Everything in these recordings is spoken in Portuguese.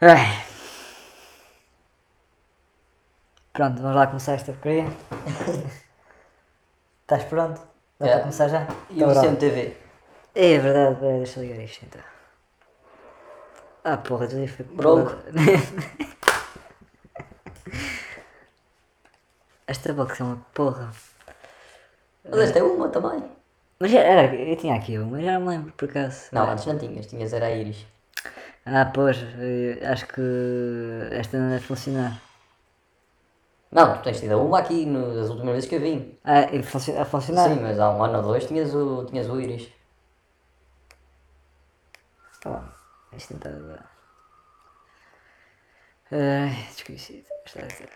Ai. Pronto, vamos lá começar esta porcaria. Estás pronto? Dá Já. para começar já? E Então, o bravo. CMTV? É verdade, peraí, deixa eu ligar isto então. Ah porra, já foi Bronco. Esta box é uma porra. Mas esta é uma também. Mas era, eu tinha aqui uma, mas já não me lembro por acaso. Não, antes não tinhas, tinhas era a Iris. Ah pois, eh, acho que esta não deve funcionar. Não, tu tens tido uma aqui nas últimas vezes que eu vim. Ah, e funci- a funcionar? Sim, mas há um ano ou dois tinhas o, tinhas o Iris. Tá bom, isto não está a dar. Ai, desconhecido. Está a ser.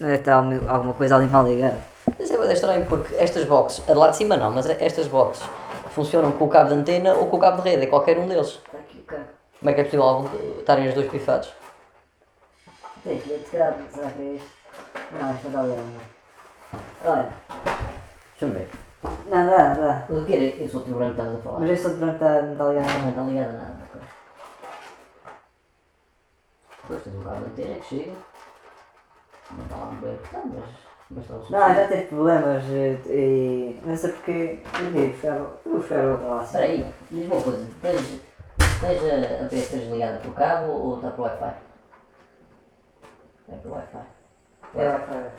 Deve estar alguma alguma coisa ali mal ligada. Mas é bem estranho porque estas boxes, a de lá de cima não, mas estas boxes funcionam com o cabo de antena ou com o cabo de rede, é qualquer um deles. Está aqui o carro. Como é que é possível estarem os dois pifados? Tem que tirar, é isto? Não, isto não está ligado. Olha, Deixa-me ver. não dá, dá. Mas o que é? Eu sou o tiburão que estás a falar. Mas este outro branco está, não está ligado. Não está ligado a nada. Depois tens um cabo de antena que chega. Não está lá muito bem apertado, mas, mas o Não, já teve problemas eh, e. Não sei porque. Eu vou buscar outra lá. Espera aí, diz-me uma coisa. Tens, tens a, a PS3 ligada por cabo ou está por Wi-Fi? É por Wi-Fi. É, vai.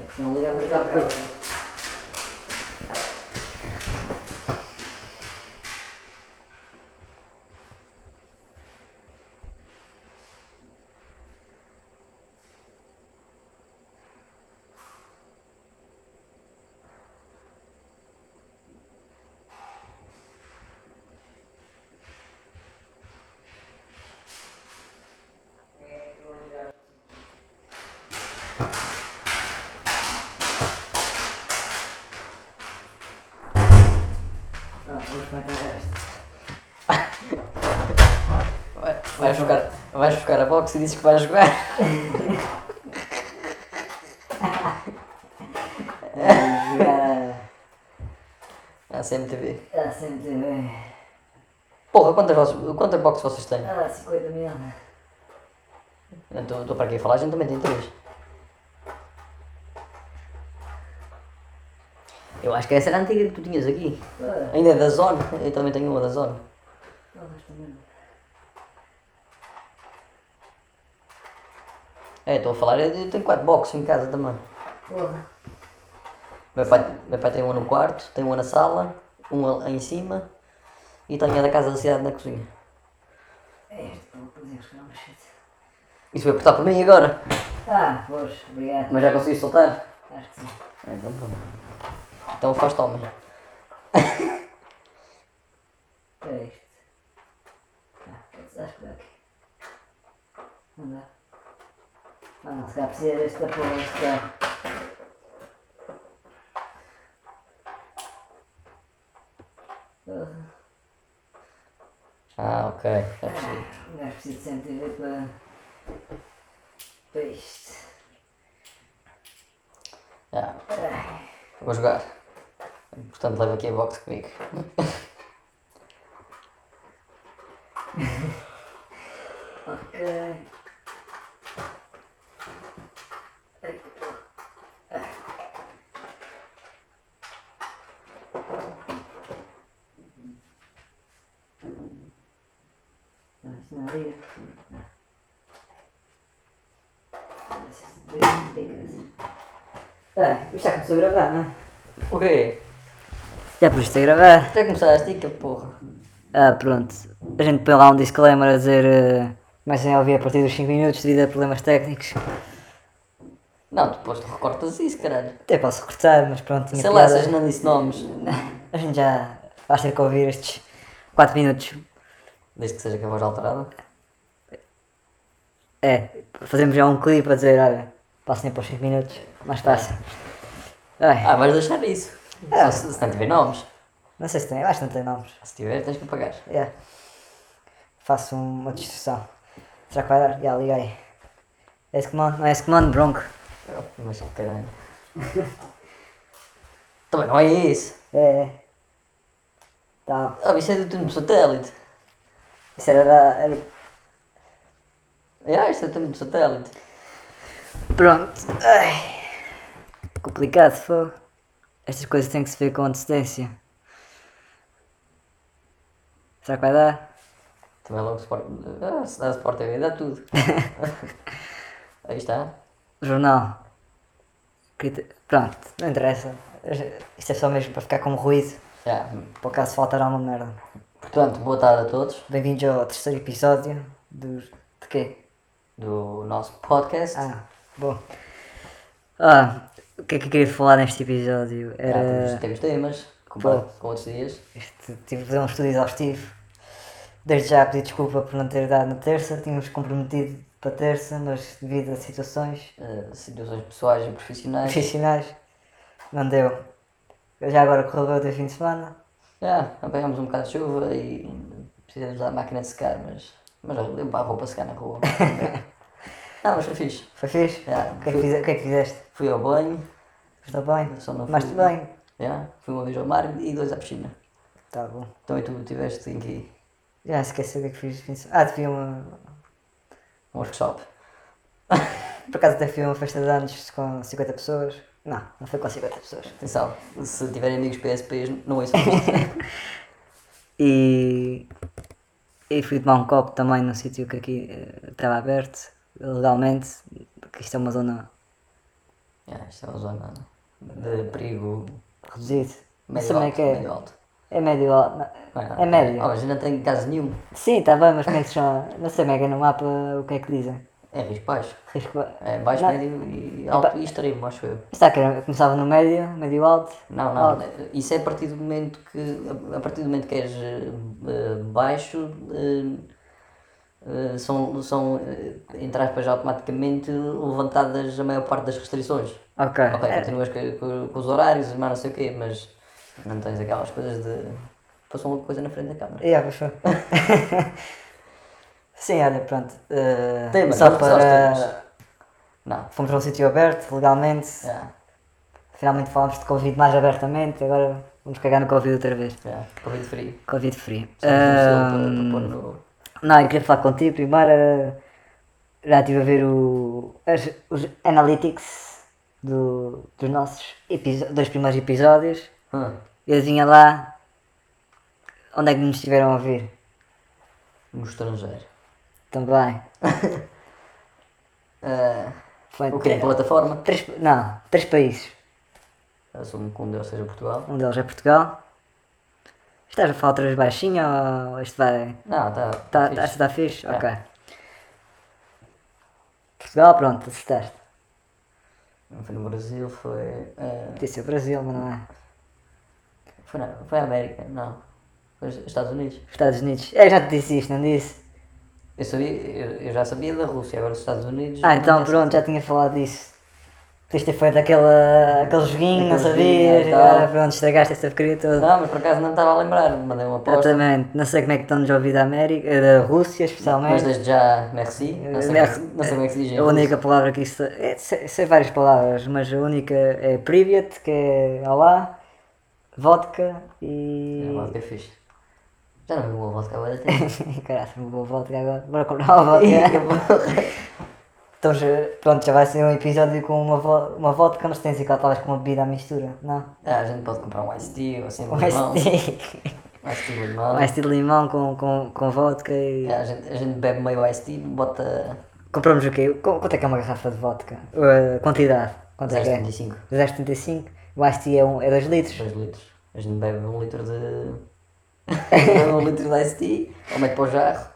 É que se não ligar, vai ligar por Ah, vou experimentar esta. Vai- Vais buscar, vais buscar a box e dizes que vais jogar. Vou jogar Ah, CMTV. a a CMTV. Porra, quantas, quantas boxes vocês têm? Ah, 50 mil. Estou estou para aqui a falar, a gente também tem três. Eu acho que essa era a antiga que tu tinhas aqui. Ah, Ainda é da Zone. Eu também tenho uma da Zone. porra, esta merda. É, estou a falar, eu tenho quatro boxes em casa também. Porra. Meu pai, meu pai tem uma no quarto, tem uma na sala, uma em cima e tenho a da casa da cidade na cozinha. É uma shit. Isso vai apertar para mim agora. Ah, pois, obrigado. Mas já consegui soltar? Acho que sim. É, então pronto. Então faz toma. É isto. Ah, acho que dá aqui. Não dá. Ah, não, se calhar precisa carro. Porra. Ah, ok. Percebi. Um gajo precisa de CMTV para. para isto. Já. Vou jogar. Portanto, leva aqui a box comigo. Ok. Ai, porra. Não. Ah, isto já começou a gravar, não é? O quê? Já puseste a gravar? Já começaste, que porra. Ah, pronto. A gente põe lá um disclaimer a dizer. Uh, comecem a ouvir a partir dos 5 minutos devido a problemas técnicos. Não, depois tu recortas isso, caralho. Até posso cortar, mas pronto. Sei lá, vocês não disse nomes. A gente já vais ter que ouvir estes 4 minutos. Desde que seja com a voz alterada. É, fazemos já um clipe a dizer, olha, passem para os 5 minutos, mais fácil. Ai, Ah, vais deixar isso. É. Se, se não tiver nomes. não sei se tem, acho que não tem nomes. Se tiver, tens que pagar. É. Faço uma distorção. Será que vai dar? Já, liguei. É esse comando? Não é esse comando, bronco. Mas que caralho. Também não é isso. É, é. Tá. Ah, isso é do do satélite. Isso era da. Era... É, isto é também de satélite. Pronto. Ai. Complicado, foi. Estas coisas têm que se ver com antecedência. Será que vai dar? Também logo Sport. Ah, se dá Sport TV, dá tudo. Aí está. Jornal. Pronto, não interessa. Isto é só mesmo para ficar com ruído. Já. Por acaso faltará uma merda. Portanto, boa tarde a todos Bem-vindos ao terceiro episódio dos. De quê? do nosso podcast. Ah, bom. Ah, o que é que eu queria falar neste episódio? Já Era. temos, temos temas, comparado com outros dias. Este, tive de fazer um estudo exaustivo. Desde já pedi desculpa por não ter dado na terça, tínhamos comprometido para terça, mas devido a situações eh, situações pessoais e profissionais. profissionais, não deu. Já agora correu bem o fim de semana. Já, apanhamos um bocado de chuva e precisamos da máquina de secar, mas, mas para a roupa secar na rua. não, mas foi fixe. Foi fixe? Já, O que é que, o que, é que fizeste? Fui ao banho, Estou bem? Só não Mas fui- bem? já, fui uma vez ao mar e dois à piscina. Tá bom. Então e tu tiveste em que Já esqueci o que é que fiz. Ah, tive uma. um workshop. Por acaso até fui a uma festa de anos com 50 pessoas. Não, não foi com 50 pessoas. Atenção, se tiverem amigos PSPs, não ouçam. E, e fui tomar um copo também num sítio que aqui eh, estava aberto, legalmente, porque isto é uma zona Já, isto é uma zona de perigo médio sei como é que é. médio alto. É médio alto. não- Não É médio. Mas não tem caso nenhum. Sim, está bem, mas como é que se chama? Não sei é é no mapa o que é que dizem. É risco baixo. Risco... É baixo, Não. médio e alto e extremo, acho eu. Está que era- começava no médio, médio alto. Não, não, Alto. isso é a partir do momento que, a partir do momento que és eh, eh, baixo, eh, eh, são, são eh, entre aspas, automaticamente levantadas a maior parte das restrições. Ok. Ok, É, continuas com, com- com os horários, mas não sei o quê, mas não tens aquelas coisas de. Passou uma coisa na frente da câmara. Yeah, pois foi. Sim, olha, pronto. Temas, só para. temas. Não, Fomos para um sítio aberto, legalmente. já, Finalmente falámos de Covid mais abertamente, agora vamos cagar no Covid outra vez. já, Covid free. Covid free. Um para, para no. não, eu queria falar contigo primeiro. era- Já estive a ver o, as- os analytics do, dos nossos dois primeiros episódios. Ah, E adivinha lá onde é que nos estiveram a ouvir. no estrangeiro. Também. Ah, Foi o quê? Plataforma? três, não, três países. Assumo que um deles seja Portugal. Um deles é Portugal. Estás a falar outra vez baixinho ou este vai. Não, tá. Tá, tá, está fixe? É. Ok. Portugal, pronto, acertaste. Não foi no Brasil, foi. Podia ser o Brasil, mas não é. foi, na, foi a América, não. Foi os Estados Unidos. Estados Unidos. Eu já te disse isto, não disse? Eu, sabia, eu, eu já sabia da Rússia, agora os Estados Unidos. Ah, então pronto, já tinha falado disso. Podias ter feito aquela, aquele joguinho, não sabias, e agora pronto, estragaste esta porcaria toda. Não, mas por acaso não estava a lembrar, mandei uma aposta. Exatamente, não sei como é que estão-nos a ouvir da América, eh, da Rússia Mas especialmente. desde já, merci. Não sei, Merci. não sei como é que se diz. A única palavra que isso. É, sei, sei várias palavras, mas a única é Privyet, que é Olá, vodka e. É, vodka é fixe. Já não bebo uma vodka agora tempo. Caralho, uma boa vodka agora. Bora comprar uma vodka. então já, pronto, já vai ser um episódio com uma, vo uma vodka, mas tens igual talvez com uma bebida à mistura, não? Ah, a gente pode comprar um iced tea ou assim, um limão. iced tea. iced tea com limão. Iced tea de limão com, com, com vodka e. É, a, gente, a gente bebe meio iced tea, bota Compramos o quê? Qu- Quanto é que é uma garrafa de vodka? Uh, quantidade? Quanto é que é? 0,75, 0,75. O iced tea é 2 um, é dois litros. 2 litros. A gente bebe um litro de. Um litro de tea, ou mete para o jarro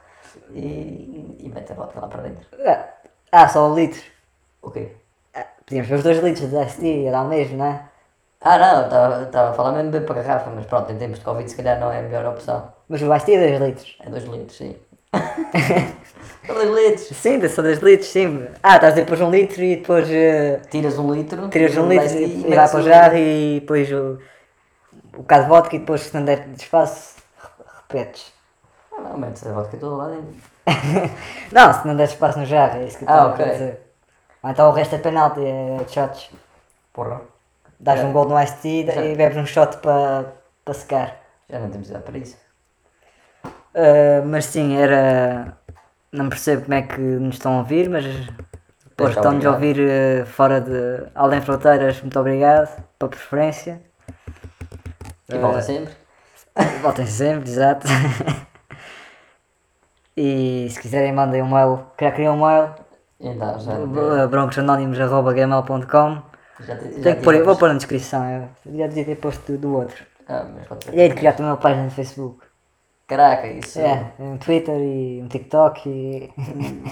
e, e mete a vodka lá para dentro. Ah, Ah, só o litro. O quê? Ah, Podíamos ver os 2 litros de tea, era o mesmo, não é? Ah não, estava a falar mesmo beber para garrafa, mas pronto, em tempos de Covid se calhar não é a melhor opção. Mas o tea é 2 litros. É 2 litros, sim. São 2 litros. Sim, só 2 litros, sim. Ah, estás a depois um litro e depois uh, Tiras um litro, tiras um litro e, e metes vai para o um- jarro e depois o, o bocado de vodka e depois se não der de espaço, Ah, não, metes a vodka toda lá dentro. Não, se não der espaço no jarro, é isso que eu Ah, estava ok. a dizer. Ah, então o resto é penalti, é shots. Porra. Dás um gol no tea e bebes um shot para para secar. Já não temos idade para isso. Uh, mas sim, era. não percebo como é que nos estão a ouvir, mas Muito estão-nos a obrigado. ouvir eh, fora de além fronteiras, muito obrigado pela preferência. E volta sempre. Voltem sempre, exato. e se quiserem mandem um mail, já criei um mail, Então, já, broncosanónimos.gmail.com já, te- já pôr, vou pôr na descrição, eu já devia ter posto do, do outro. Ah, mas pode ser. E aí de criar também uma página no Facebook. Caraca, isso. É, um Twitter e um TikTok e.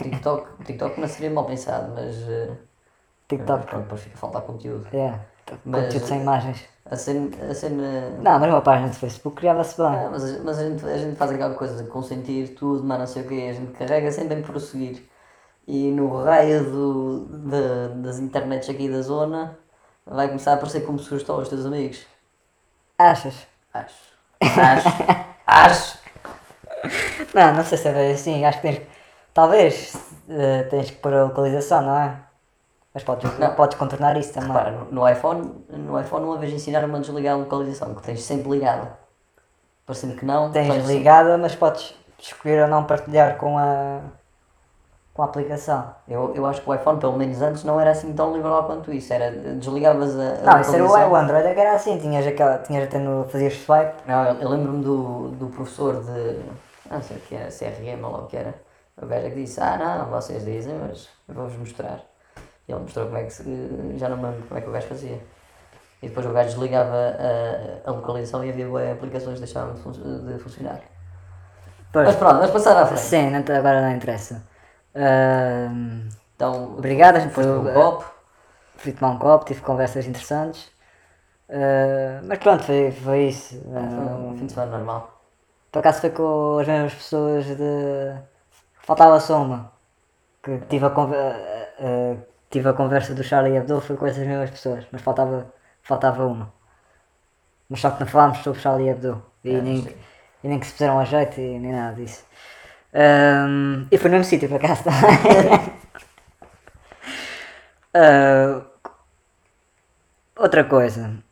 TikTok, TikTok não seria mal pensado, mas. eh, mas TikTok. pronto, depois fica a faltar conteúdo. É, Mas- conteúdo sem imagens. A cena. A cena Não, mas uma página de Facebook criava-se bem. Ah, mas, a- mas a, gente, a gente faz aquela coisa de consentir tudo, mas não sei o quê, a gente carrega sempre em prosseguir. E no raio do, da- das internets aqui da zona vai começar a aparecer como sugestão aos teus amigos. Achas? Acho. Acho. Acho. Não, não sei se é bem assim. Acho que tens. Talvez eh, tens que pôr a localização, não é? Mas podes, Não. podes contornar isso também. Repara, no, iPhone, no iPhone uma vez ensinaram-me a desligar a localização, que tens sempre ligada. Parecendo que não. Tens ligada, mas podes escolher ou não partilhar com a. com a aplicação. Eu, eu acho que o iPhone, pelo menos antes, não era assim tão liberal quanto isso. Era desligavas a. a Não, isso era o, Android, é que era assim, tinhas aquela. tinhas até no. fazias swipe. Não, eu, eu lembro-me do, do professor de. Não sei o que era, CRM ou lá o que era. O gajo é que disse: Ah, não, vocês dizem, mas vou-vos mostrar. E ele mostrou como é que se. Já não me lembro como é que o gajo fazia. E depois o gajo desligava a, a localização e havia aplicações que deixavam de, fun- de funcionar. Pois, Mas pronto, vamos passar à frente. sim, não, agora não interessa. Ahm, Então, Obrigado, depois foi- um copo. fui tomar um copo, tive conversas interessantes. Ah, mas pronto, foi, foi isso. Foi Ah, um fim de semana normal. por acaso foi com as mesmas pessoas de. Faltava só uma. Que tive a, conver... tive a conversa do Charlie Hebdo foi com essas mesmas pessoas, mas faltava, faltava uma. Mas só que não falámos sobre Charlie Hebdo e, É, nem, sim. e nem que se puseram a jeito e nem nada disso. Ahm, e foi no mesmo sítio por acaso também. Ah, outra coisa.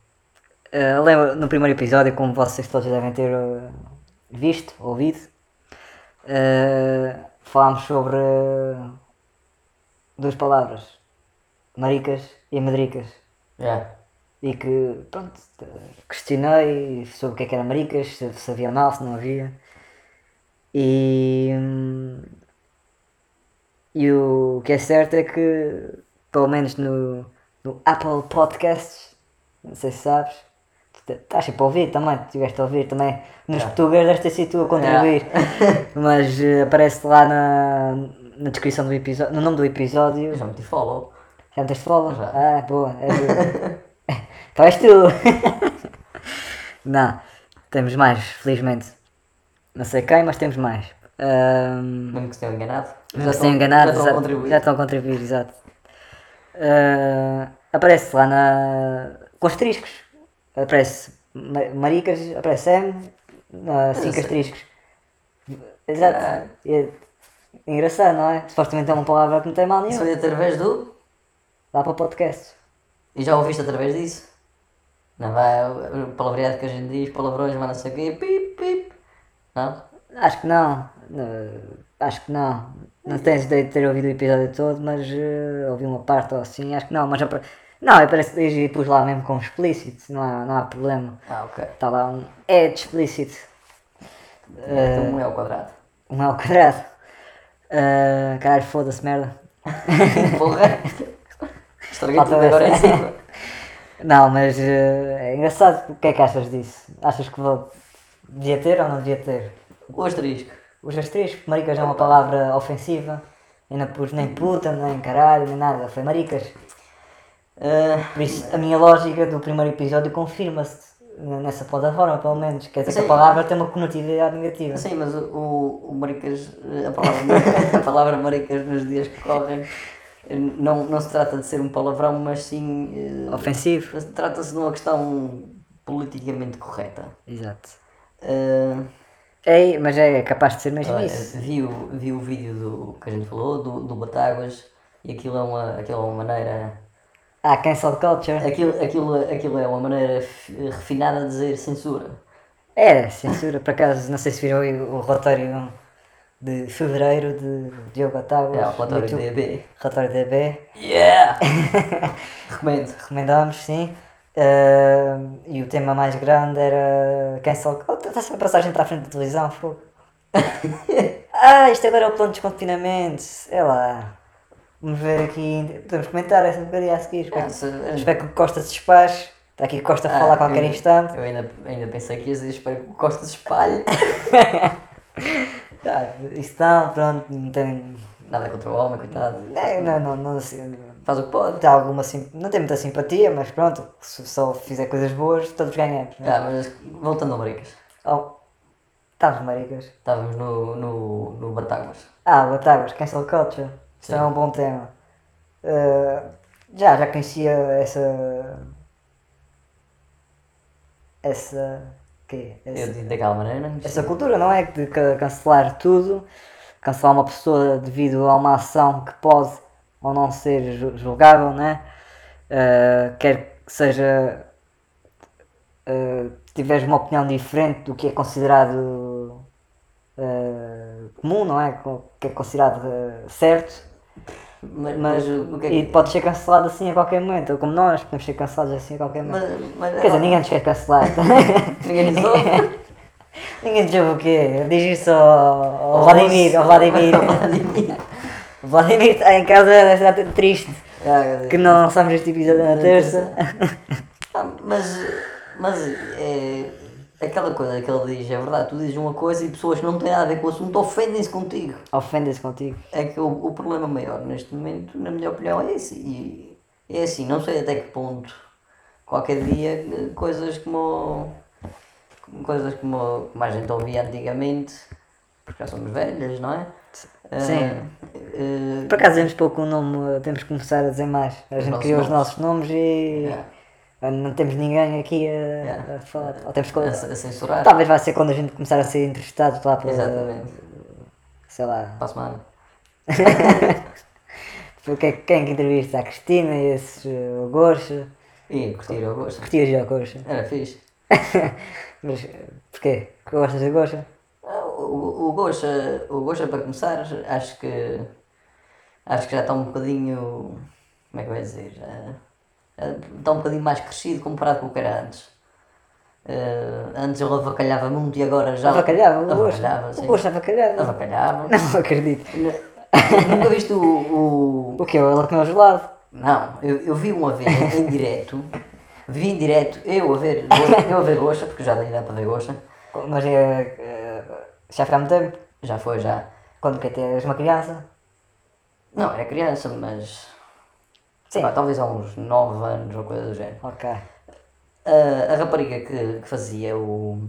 Ah, lembro no primeiro episódio, como vocês todos devem ter ah, visto, ouvido, ah, falámos sobre duas palavras, maricas e madricas. Yeah. E que, pronto, questionei sobre o que é que era maricas, se, se havia mal, se não havia. E, hum, e o que é certo é que, pelo menos no, no Apple Podcasts, não sei se sabes, te- estás sempre a ouvir também, tu estiveste a ouvir também, nos Yeah. portugueses deves ter sido tu a contribuir, mas eh, aparece lá na, na descrição do episódio, no nome do episódio, Eu já meti follow. Já me tens follow? Já. Ah, boa. É então és tu. Não, temos mais, felizmente. Não sei quem, mas temos mais. Ahm, Mesmo que se tenham enganado. não se tenham enganado, Já estão a contribuir. já estão a contribuir, exato. Ah, aparece lá na. com asteriscos. Aparece ma- maricas, aparece M, cinco sei. asteriscos. Exato. Caralho. É engraçado, não é? Supostamente é uma palavra que não tem mal Isso nenhum. foi através do. Dá para podcast. E já ouviste através disso? Não vai o palavreado que a gente diz, palavrões, mas não sei o quê, pip, pip. Não? Acho que não. Eh, acho que não. Não tens ideia de ter ouvido o episódio todo, mas eh, ouvi uma parte ou assim, acho que não. Mas já pa- Não, eu parece que pus lá mesmo com explícito, não há, não há problema. Ah, ok. Está lá um é de explícito. Então um é ao quadrado. Um é ao quadrado. Eh, caralho, foda-se, merda. Porra! Estraguei tudo agora em essa. cima. Não, mas eh, é engraçado. O que é que achas disso? Achas que vou... devia ter ou não devia ter? O asterisco. Os asteriscos, maricas é uma palavra ofensiva. Eu não pus nem puta, nem caralho, nem nada. Foi maricas. Ah, Por isso, a minha lógica do primeiro episódio confirma-se nessa plataforma, pelo menos. Quer dizer que Sim. a palavra tem uma conotividade negativa. sim, mas o, o, o maricas, a palavra, a palavra maricas nos dias que correm, eh, não, não se trata de ser um palavrão, mas sim. eh, Ofensivo. Trata-se de uma questão politicamente correta. Exato. Ah, É, mas é capaz de ser mesmo Olha, isso. vi, o, vi o vídeo do que a gente falou, do, do Batáguas, e aquilo é uma, aquilo é uma maneira. Ah, cancel culture. Aquilo, aquilo, aquilo é uma maneira refinada de dizer censura. É, censura, por acaso, não sei se viram o relatório de fevereiro de Diogo Batáguas. É, o relatório YouTube. DB. Relatório DB. Yeah! Recomendo. Recomendamos, sim. Ah, e o tema mais grande era cancel culture. Está sempre a passagem para a frente da televisão, fogo. ah, isto agora é o plano de desconfinamento. É lá. Vamos ver aqui. Podemos comentar essa porcaria a seguir. Espero, Ah, se- espero que o Costa se despache. Está aqui o Costa a falar a qualquer eu, instante. Eu ainda, ainda pensei que ias dizer, espero que o Costa se espalhe. Ah, isso não, pronto, não tem. Nada contra o homem, coitado. É, não, não, não, assim, Faz o que pode. tem alguma sim, não tem muita simpatia, mas pronto, se só fizer coisas boas, todos ganhamos. Né? Ah, mas voltando a Maricas. Oh, estamos maricas. Estávamos no, no, no Batáguas. Ah, Batáguas, cancel culture. Isso Sim. é um bom tema. Uh, já, já conhecia essa. Essa. Quê? Eu Essa, disse daquela maneira, não essa cultura, não é? De ca- cancelar tudo, cancelar uma pessoa devido a uma ação que pode ou não ser ju- julgável, né? Uh, quer que seja. Uh, tiveres uma opinião diferente do que é considerado uh, comum, não é? Que é considerado certo. Mas, Mas, que é e que. pode ser cancelado assim a qualquer momento, ou como nós, podemos ser cancelados assim a qualquer momento. Mas, mas, Quer dizer, ninguém nos quer cancelar. Ninguém nos ouve. ninguém nos ouve o quê? Diz isso ao, ao Vladimir, ao Vladimir. O Vladimir está em casa, estar triste Ah, que não lançamos este episódio na terça. Ah, mas, mas é aquela coisa que ele diz, é verdade, tu dizes uma coisa e pessoas que não têm nada a ver com o assunto ofendem-se contigo. Ofendas contigo. É que o, o problema maior neste momento, na minha opinião, é esse. E é assim, não sei até que ponto qualquer dia coisas como coisas como, como a gente ouvia antigamente, porque já somos velhas, não é? Sim. Eh, eh, Por acaso dizemos pouco o nome, temos que começar a dizer mais. A gente criou os nomes. nossos nomes e Yeah. Não temos ninguém aqui a, Yeah. a falar. Ou temos a, a censurar. Talvez vai ser quando a gente começar a ser entrevistado lá para. Exatamente. Sei lá. Para a semana. Porque quem que entrevista? A Cristina e esses o Gosto. E curtir o gosto. Curtias já o Gosto. Era fixe. Mas porquê? Gostas de Gosto? Ah, O, o Gosha, o Gosha para começar, acho que acho que já está um bocadinho como é que eu ia dizer? Ah, ah, está um bocadinho mais crescido comparado com o que era antes. Ah, antes ele avacalhava muito e agora já. Avacalhava o Gosto. Avacalhava, O. Gosto avacalhava. Avacalhava. Não acredito. Nunca viste o, o- O que? Ele comeu gelado? Não, eu, eu vi uma vez em direto. Vi em direto, eu a ver, eu a ver Gosha, porque já dei idade para ver Gosha. Mas eh, já foi há muito tempo. Já foi, já. Quando que tens uma criança? Não, era criança, mas. Sim. Pá, talvez há uns 9 anos ou coisa do género. Ok. A, a rapariga que, que fazia o,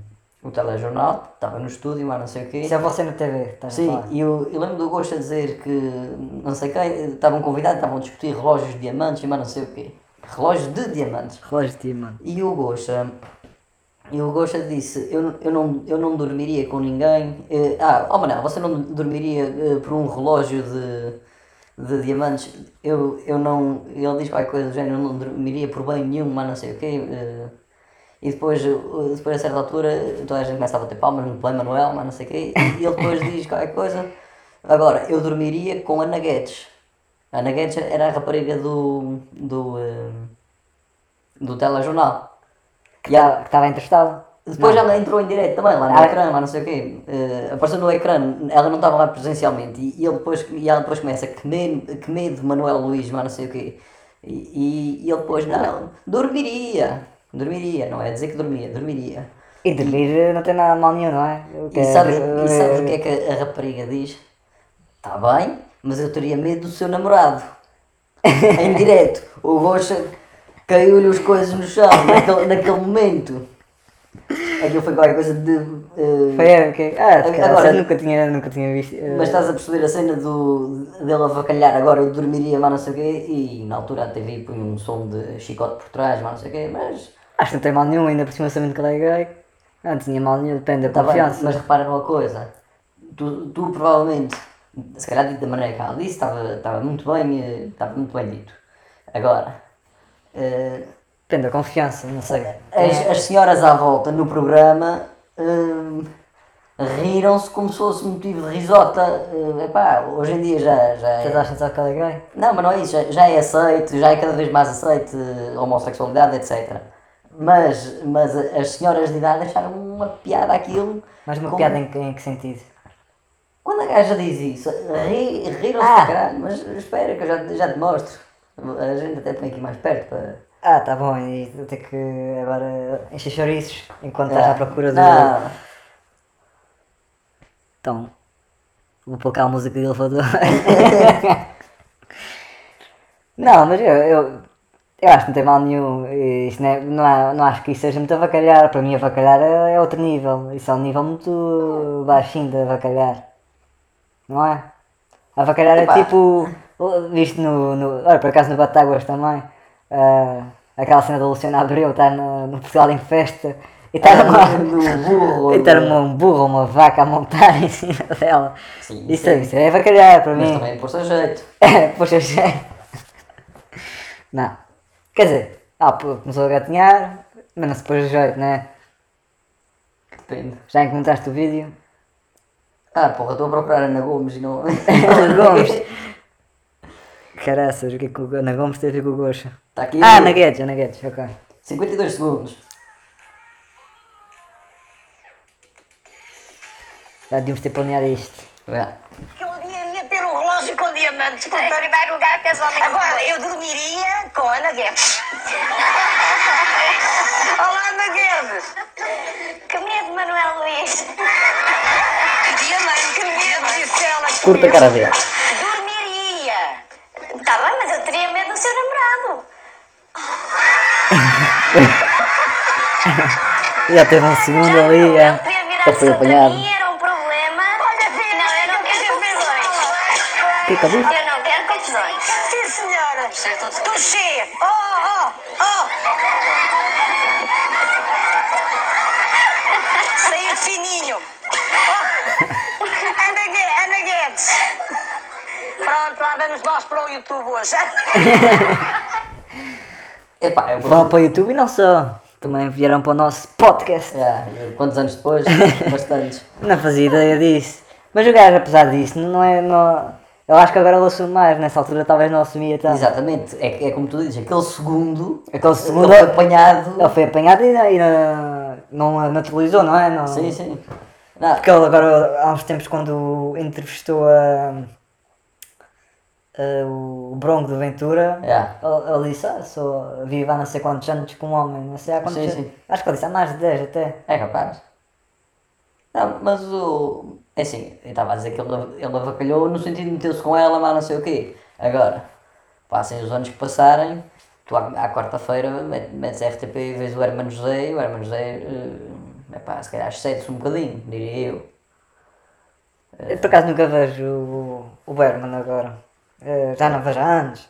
o telejornal estava no estúdio, mas não sei o quê. Isso é você na TV, estás a Sim, falar. e eu, eu lembro do Gosto a dizer que não sei quem, estavam convidados, estavam a discutir relógios de diamantes e mais não sei o quê. Relógios de diamantes. Relógio de mano. E o Gosta, e o Gosta disse, eu, eu, não, eu não dormiria com ninguém. eh, ah, oh Manel, você não dormiria eh, por um relógio de, de diamantes? Eu, eu não, ele diz qualquer coisa do género, eu não dormiria por bem nenhum, mas não sei o quê. eh, e depois, eh, depois a certa altura, toda a gente começa a bater palmas no play Manuel, mas não sei o quê. E ele depois diz qualquer coisa. Agora, eu dormiria com a Nuggets. A Nuggets era a rapariga do, do, eh, do telejornal. Que estava entrevistado. Depois ela entrou em direto também, lá no Ah, ecrã, lá não sei o quê. Eh, apareceu no ecrã, ela não estava lá presencialmente. E, ele depois, e ela depois começa, que medo, que medo Manuel Luís, mas não sei o quê. E, e, ele depois, não, dormiria. Dormiria, não é dizer que dormia, dormiria. E dormir não tem nada mal nenhum, não é? Que E é- sabes, e sabes o que é que a rapariga diz? Está bem, mas eu teria medo do seu namorado. em direto. O Rocha caiu-lhe as coisas no chão naquele, naquele momento. Aquilo foi qualquer coisa de. eh, Foi eu que. Ah, Agora- Agora, nunca, tinha, nunca tinha visto. eh, Mas estás a perceber a cena do, dele avacalhar agora, eu dormiria, mas não sei o quê, e na altura a TV põe um som de chicote por trás, mas não sei o quê, mas Acho que não tem mal nenhum, ainda por cima sabendo que ele é gay. Não tinha mal nenhum, depende da Tá bem, confiança. mas repara numa coisa, tu, tu provavelmente, se calhar dito da maneira que ela disse, estava, muito bem, eh, estava muito bem dito. Agora, eh, Depende da confiança, não sei. as, as senhoras à volta no programa, eh, riram-se como se fosse motivo de risota. eh, epá, hoje em dia já, já é. a achar que ele é gay? Não, mas não é isso, já, já é aceito, já é cada vez mais aceito a homossexualidade, etc. Mas, mas as senhoras de idade acharam uma piada aquilo. Mas uma como- piada em, que- em que sentido? Quando a gaja diz isso, ri- riram-se Ah. caralho, mas espera que eu já, já te mostro. A gente até põe aqui mais perto para. Ah, tá bom, e vou ter que agora encher chouriços enquanto estás Ah, à procura do. Não, Então, vou pôr cá a música de elevador. não, mas eu, eu, eu acho que não tem mal nenhum. Isso não, é, não, há- não acho que isso seja muito avacalhar. Para mim, avacalhar é, é outro nível. Isso é um nível muito baixinho de avacalhar. Não é? Avacalhar é Epá. tipo. Visto no, no. Olha, por acaso no Batáguas também. Ah, aquela cena da Luciana Abreu estar no, no Portugal em festa e estar uma, no burro. e uma, um burro, uma vaca a montar em cima dela. Sim, isso, sim. é, isso é avacalhar para Mas mim. também pôs a jeito. Poxa, já. Não. Quer dizer, ah, começou a gatinhar, mas não se pôs a jeito, né? Depende. Já encontraste o vídeo? Ah, porra, estou a procurar Ana Gomes e não. Ana Gomes. Caraças, o que é que o Ana Gomes teve com o Goxa? Está aqui. Ah, Ana Guedes, Ana Guedes, ok. 52 segundos. Já devíamos ter planeado isto. Vá. Eu ia ter um relógio com diamantes. Em primeiro lugar, homem Agora, eu dormiria com a Ana Guedes. Olá, Ana Guedes. Que medo, Manuel Luís. Que diamante, que medo, disse ela. que Curta a cara dele. Tá bem, mas eu teria medo do seu namorado. Já teve um segundo ali, Ele é. Eu fui apanhado. mim, era um problema. Olha, não, eu não quero confusões. Que que eu não quero confusões. Sim, senhora. Estou cheia. Oh, oh, oh. Saiu de fininho. Oh. Ana Guedes. Pronto, lá vamos nós para o YouTube hoje. Epá, eu Vão para o YouTube e não só. Também vieram para o nosso podcast. Já, quantos anos depois? Bastantes. Não fazia ideia disso. Mas o gajo, apesar disso, não é. Não... Eu acho que agora ele assume mais. Nessa altura talvez não assumia tanto. Exatamente, é, é como tu dizes, aquele segundo. Aquele segundo. Ele foi apanhado. Ele foi apanhado e, e não, não naturalizou, não é? Não, Sim, sim. Não, Porque ele agora, há uns tempos, quando entrevistou a, a- o Bronco do Ventura, Yeah. ele, disse: Ah, sou vivo há não sei quantos anos com um homem, não sei há quantos Sim, anos. sim. Acho que ele disse há mais de 10 até. É capaz. Não, mas o. É assim, eu estava a dizer que ele, ele avacalhou no sentido de meteu-se com ela, mas não sei o quê. Agora, passem os anos que passarem, tu à, à quarta-feira met- metes a RTP e vês o Hermano José, e o Hermano José, é pá, se calhar excede-se um bocadinho, diria eu. Eu, por acaso nunca vejo o, o Berman agora. Eh, já não vejo há anos.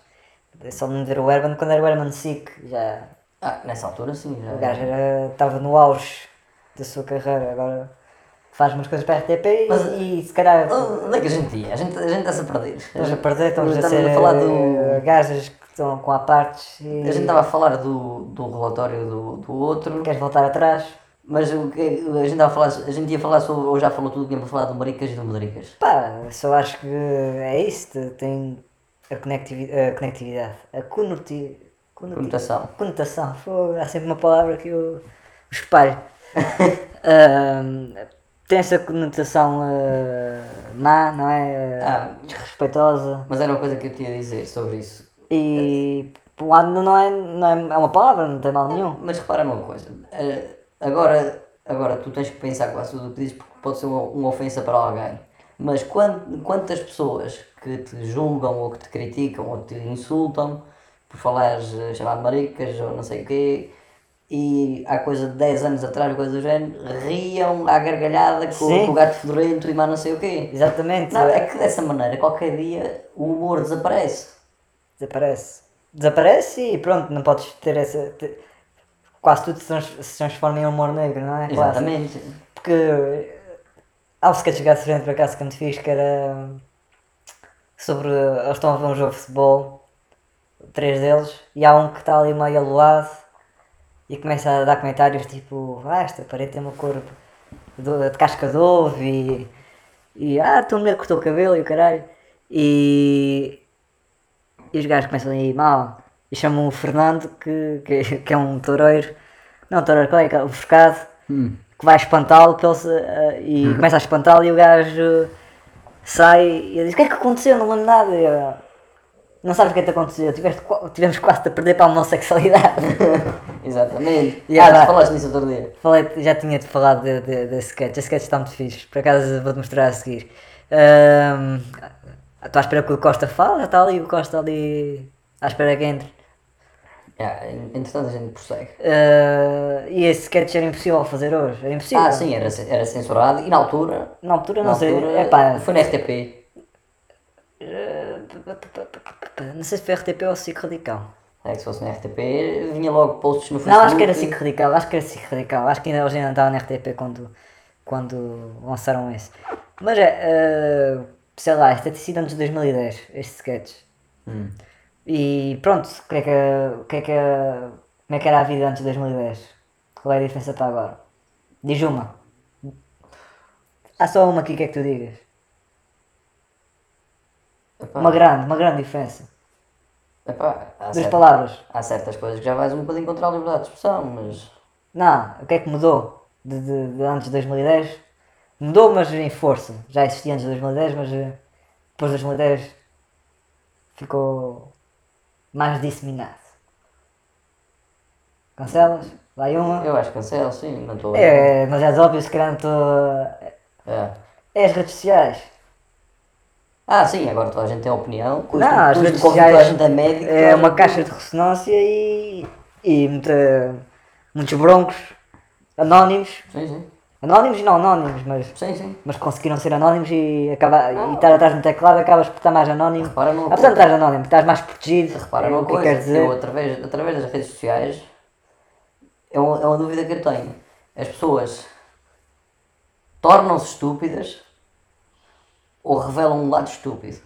Só me ver o Herman quando era o Herman Sick. Já, Ah, nessa altura sim, já. o gajo era- estava no auge da sua carreira. Agora faz umas coisas para a RTP e, Mas- e se calhar. Onde é que a gente ia? A gente, a gente está-se a perder. Estamos a perder, estamos a Estamos ser a falar eh, do. gajas que estão com apartes e A gente estava a falar do, do relatório do, do outro, queres voltar atrás. Mas o que a gente a falar, a gente ia falar sobre, ou já falou tudo que ia para falar do Maricas e do Madricas. Pá, só acho que é isso, te- tem a, conectivi a conectividade, a conoti conoti- Conotação. conotação, Fogo, há sempre uma palavra que eu espalho. Ahm, tem essa conotação ah, má, não é? Ah. Desrespeitosa. Mas era uma coisa que eu tinha a dizer sobre isso. E por um lado não é, não é, é uma palavra, não tem mal nenhum. Mas repara numa coisa, eh, agora, agora tu tens que pensar quase tudo o que dizes porque pode ser uma, uma ofensa para alguém. Mas quan- quantas pessoas que te julgam ou que te criticam ou te insultam por falares eh, chamado maricas ou não sei o quê e há coisa de 10 anos atrás, coisa do género, riam à gargalhada com, com o gato fedorento e mais não sei o quê. Exatamente. Não, é que dessa maneira, qualquer dia, o humor desaparece. Desaparece. Desaparece e pronto, não podes ter essa. te- Quase tudo se, trans- se transforma em humor negro, não é? Quase. Exatamente. Porque eh, há um sketch de gato frente por acaso que me fiz que era sobre. Eles estão a ver um jogo de futebol, três deles, e há um que está ali meio aloado e começa a dar comentários tipo: Ah, esta parede tem uma cor do- de casca de ovo e, e ah, a tua mulher cortou o cabelo e o caralho. E, e os gajos começam a ir mal e chamam o Fernando, que, que, que é um toureiro, não, toureiro, qual é que é? O focado, que vai espantá-lo eh, e começa a espantá-lo e o gajo sai e ele diz: O que é que aconteceu? Não lembro nada. E eu, não sabes o que é que te aconteceu? Tiveste, tivemos quase a perder para a homossexualidade. Exatamente. Yeah, ah, lá. tu falaste nisso outro dia. Falei, já tinha-te falado de- de- desse sketch. Esse sketch está muito fixe. Por acaso vou-te mostrar a seguir. Ahm, Estou à espera que o Costa fale, já está ali o Costa ali à espera que entre. Yeah, entretanto a gente prossegue. Ah, e esse sketch era impossível fazer hoje. Era impossível. Ah, sim, era, era censurado e na altura. Na altura não na sei. altura, Epá, Foi na RTP. não sei se foi RTP ou SIC Radical. É que se fosse na RTP vinha logo posts no Facebook. Não, acho que era SIC Radical. Acho que era SIC Radical. Acho que ainda hoje ainda estava na RTP quando, quando lançaram esse. Mas é, ah, sei lá, isto deve ter sido antes de 2010, este sketch. Hum. E pronto, o que é que, que é que, como é que era a vida antes de 2010? Qual é a diferença para agora? Diz uma. Há só uma aqui, o que é que tu digas? Epá, Uma grande, uma grande diferença. epá, Duas certas, palavras. há certas coisas que já vais um bocadinho contra a liberdade de expressão, mas. Não, o que é que mudou de, de- de antes de 2010? Mudou, mas em força. Já existia antes de 2010, mas eh, depois de 2010 ficou mais disseminado. Cancelas? Vai uma? Eu acho que cancelo, sim, não estou. É, mas é óbvio, se calhar. É. É as redes sociais. Ah, sim, agora toda a gente tem opinião. Custo, Não, as redes sociais gente é médico. toda é uma caixa de ressonância e, e muita, muitos broncos anónimos. Sim, sim. Anónimos e não anónimos, mas, Sim, sim. mas conseguiram ser anónimos e, acaba, e estar atrás do teclado acabas por estar mais anónimo. Repara numa Apesar de coisa. estás anónimo, estás mais protegido. Repara é numa que coisa, quer dizer. eu através, através das redes sociais, é uma, é uma dúvida que eu tenho. As pessoas tornam-se estúpidas ou revelam um lado estúpido?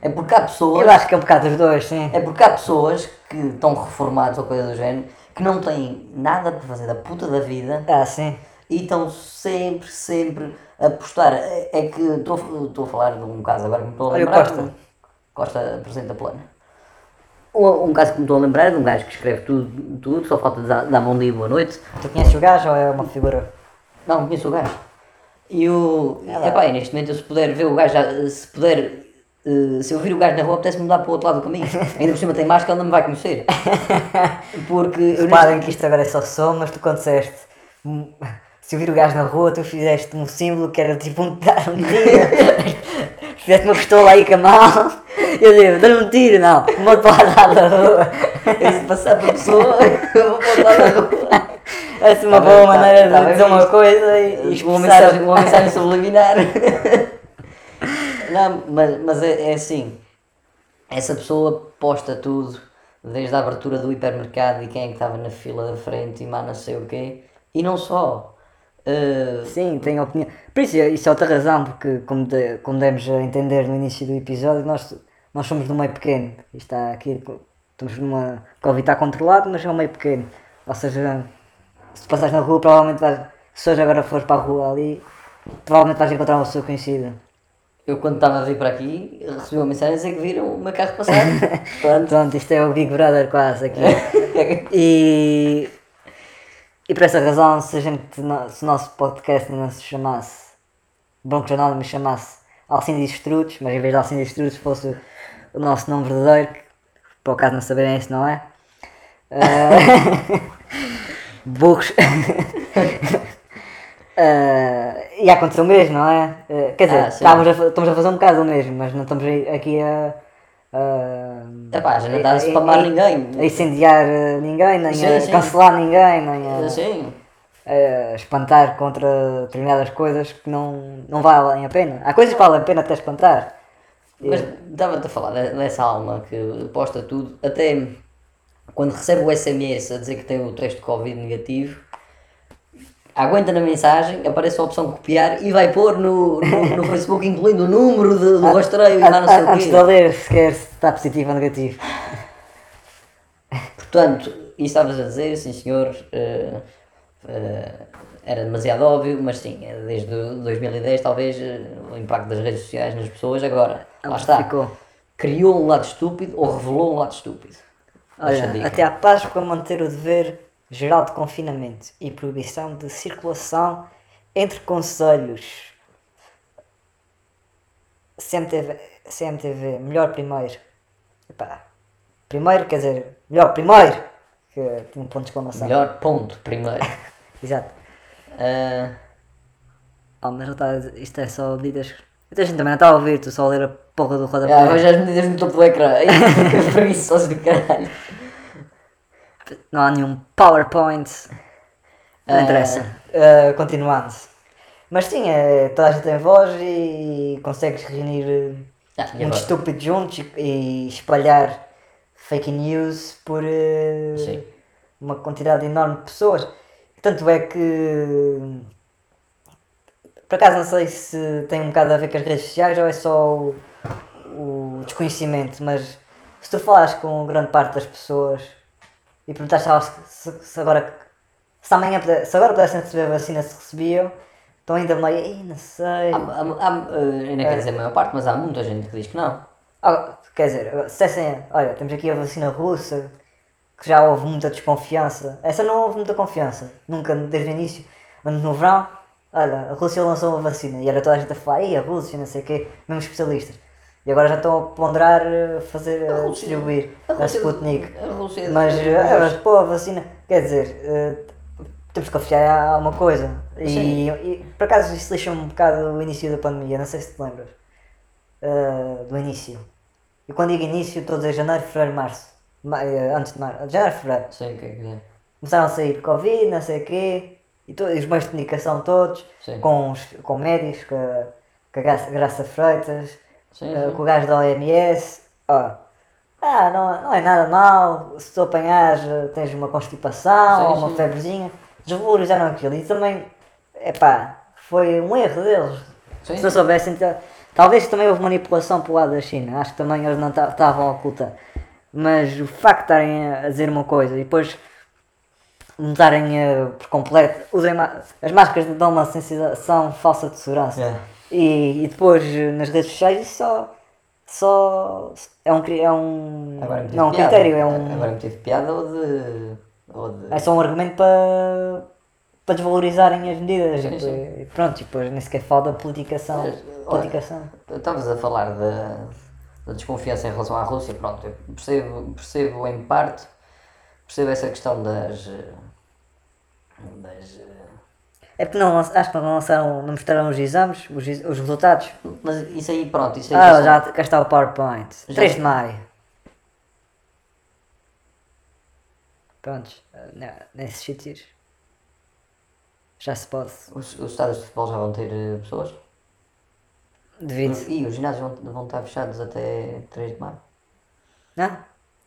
É porque há pessoas. Eu acho que é um bocado dos dois, sim. É porque há pessoas que estão reformados ou coisa do género que não têm nada para fazer da puta da vida Ah, sim. E estão sempre, sempre a postar. É, é que estou a falar de um caso agora que me estou a Olha lembrar. Costa. Costa apresenta plano. Um, um caso que me estou a lembrar é de um gajo que escreve tudo, tudo só falta dar, dar bom dia e boa noite. Tu conheces o gajo ou é uma figura? Não, conheço o gajo. E o. Epá, e neste momento eu se puder ver o gajo, já- se puder. eh, se eu vir o gajo na rua, apetece mudar para o outro lado do caminho. Ainda por cima tem máscara, ele não me vai conhecer. Porque eu neste- Reparem que isto agora é só som, mas tu quando disseste hum, se eu vir o gajo na rua, tu fizeste um símbolo que era tipo um um tiro. fizeste uma pistola aí com a mão. Eu digo, dá-lhe um tiro, não. Uma lá da rua. eu se passar por pessoa, eu vou lado da rua. Essa é uma Tá boa bem, tá- maneira tá de bem dizer uma coisa e, e Uma expressar. mensagem, uma mensagem subliminar. Não, mas, mas é, é assim. Essa pessoa posta tudo, desde a abertura do hipermercado e quem é que estava na fila da frente e mais não sei o quê. E não só. Eh, Sim, tenho opinião. Por isso, isso é outra razão, porque como, de- como demos a entender no início do episódio, nós, nós somos de um meio pequeno. Isto Está aqui, estamos numa. O Covid está controlado, mas é um meio pequeno. Ou seja, se passares na rua, provavelmente vais. Se hoje agora fores para a rua ali, provavelmente vais encontrar uma pessoa conhecida. eu quando estava a vir para aqui, recebi uma mensagem a dizer que viram o meu carro passar. Pronto. Pronto, isto é o Big Brother quase aqui. e. E por essa razão, se, a gente, se o nosso podcast não se chamasse Broncos Anónimos, chamasse Alcinde Estrutos, mas em vez de Alcinde Estrutos fosse o nosso nome verdadeiro, que por acaso não saberem isso, não é? Ah, burros. Ah, e aconteceu mesmo, não é? Ah, quer dizer, Ah, sim. estávamos a, estamos a fazer um bocado o mesmo, mas não estamos aqui a. a Epá, já não está a spamar ninguém. A incendiar eh, ninguém, nem Sim, a sim. cancelar ninguém, nem a, Sim. a espantar contra determinadas coisas que não, não valem a pena. Há coisas que valem a pena até espantar. Mas estava-te a falar de- dessa alma que posta tudo, até quando recebe o SMS a dizer que tem o teste de Covid negativo, aguenta na mensagem, aparece a opção copiar e vai pôr no, no, no Facebook incluindo o número de- do rastreio e A- lá não sei a- o antes quê. de ler sequer se está positivo ou negativo. Portanto, e estavas a dizer, sim senhor, eh, eh, era demasiado óbvio, mas sim, desde 2010 talvez eh, o impacto das redes sociais nas pessoas agora, lá está, Ficou. criou um lado estúpido ou revelou um lado estúpido. A Olha, até à Páscoa manter o dever geral de confinamento e proibição de circulação entre conselhos. CMTV, CMTV melhor primeiro. Epá, primeiro quer dizer, melhor primeiro, que tem um ponto de exclamação. Melhor ponto, primeiro. Exato. Ah, Oh, mas não está, isto é só medidas. Então a gente também não está a ouvir, tu só a ler a porra do rodapé. ah, vejo as medidas no topo do ecrã. Preguiçoso do caralho. Não há nenhum PowerPoint. Não interessa. Ah, continuando. Mas sim, é, toda a gente tem voz e consegues reunir eh, Ah, e muito agora? estúpido juntos e, e espalhar fake news por eh, uma quantidade enorme de pessoas. Tanto é que por acaso não sei se tem um bocado a ver com as redes sociais ou é só o, o desconhecimento, mas se tu falares com grande parte das pessoas e perguntaste a elas se, se agora se amanhã se agora pudessem receber a vacina se recebiam, estão ainda meio, "Ei, não sei. Há, há, há, eh, ainda quer dizer a maior parte, mas há muita gente que diz que não. Ah, quer dizer, se dissessem, olha, temos aqui a vacina russa, que já houve muita desconfiança. Essa não houve muita confiança, nunca desde o início. Mas no verão, olha, a Rússia lançou uma vacina e era toda a gente a falar, e a Rússia, não sei o quê, mesmo especialistas. E agora já estão a ponderar eh, fazer, a Rússia- distribuir a a, Sputnik. a Rússia- mas, eh, mas, pô, a vacina, quer dizer, eh, temos que confiar em alguma coisa. E, e, por acaso isso lixa um bocado o início da pandemia, não sei se te lembras. eh, do início. E quando digo início, estou a dizer janeiro, fevereiro, março. Ma- eh, antes de março, janeiro, fevereiro. Sei o que é que é. Começaram a sair Covid, não sei o quê, e, e os meios de comunicação todos, Sim. com, os, com médicos, com a, com a Graça Freitas, Sim, eh, sim. com o gajo da OMS. Ó, ah, não, não é nada mal, se tu apanhares eh, tens uma constipação Sim, ou uma febrezinha, desvalorizaram aquilo. E também, epá, foi um erro deles. Sim, se não soubessem, ta- talvez também houve manipulação pelo lado da China, acho que também eles não ta- estavam a ocultar. Mas o facto de estarem a dizer uma coisa e depois mudarem eh, por completo, usem as máscaras dão uma sensação falsa de segurança. É. E, e depois nas redes sociais isso só, só é um, é um, não um piada. critério, é um, Agora me tive piada ou de. Ou de... é só um argumento para, para desvalorizarem as medidas. Sim, sim. e pronto, e depois nem sequer fala da politicação. Mas, politicação. Estavas a falar da, da desconfiança em relação à Rússia, pronto, eu percebo, percebo em parte, percebo essa questão das. das É porque não, acho que não lançaram, não mostraram os exames, os, os resultados. mas isso aí, pronto, isso aí. Ah, são- já cá está o PowerPoint. Já- 3 de maio. Prontos, nesses sítios. Já se pode. Os, os estádios de futebol já vão ter eh, pessoas? Devido. E os ginásios vão, vão estar fechados até 3 de maio. Não?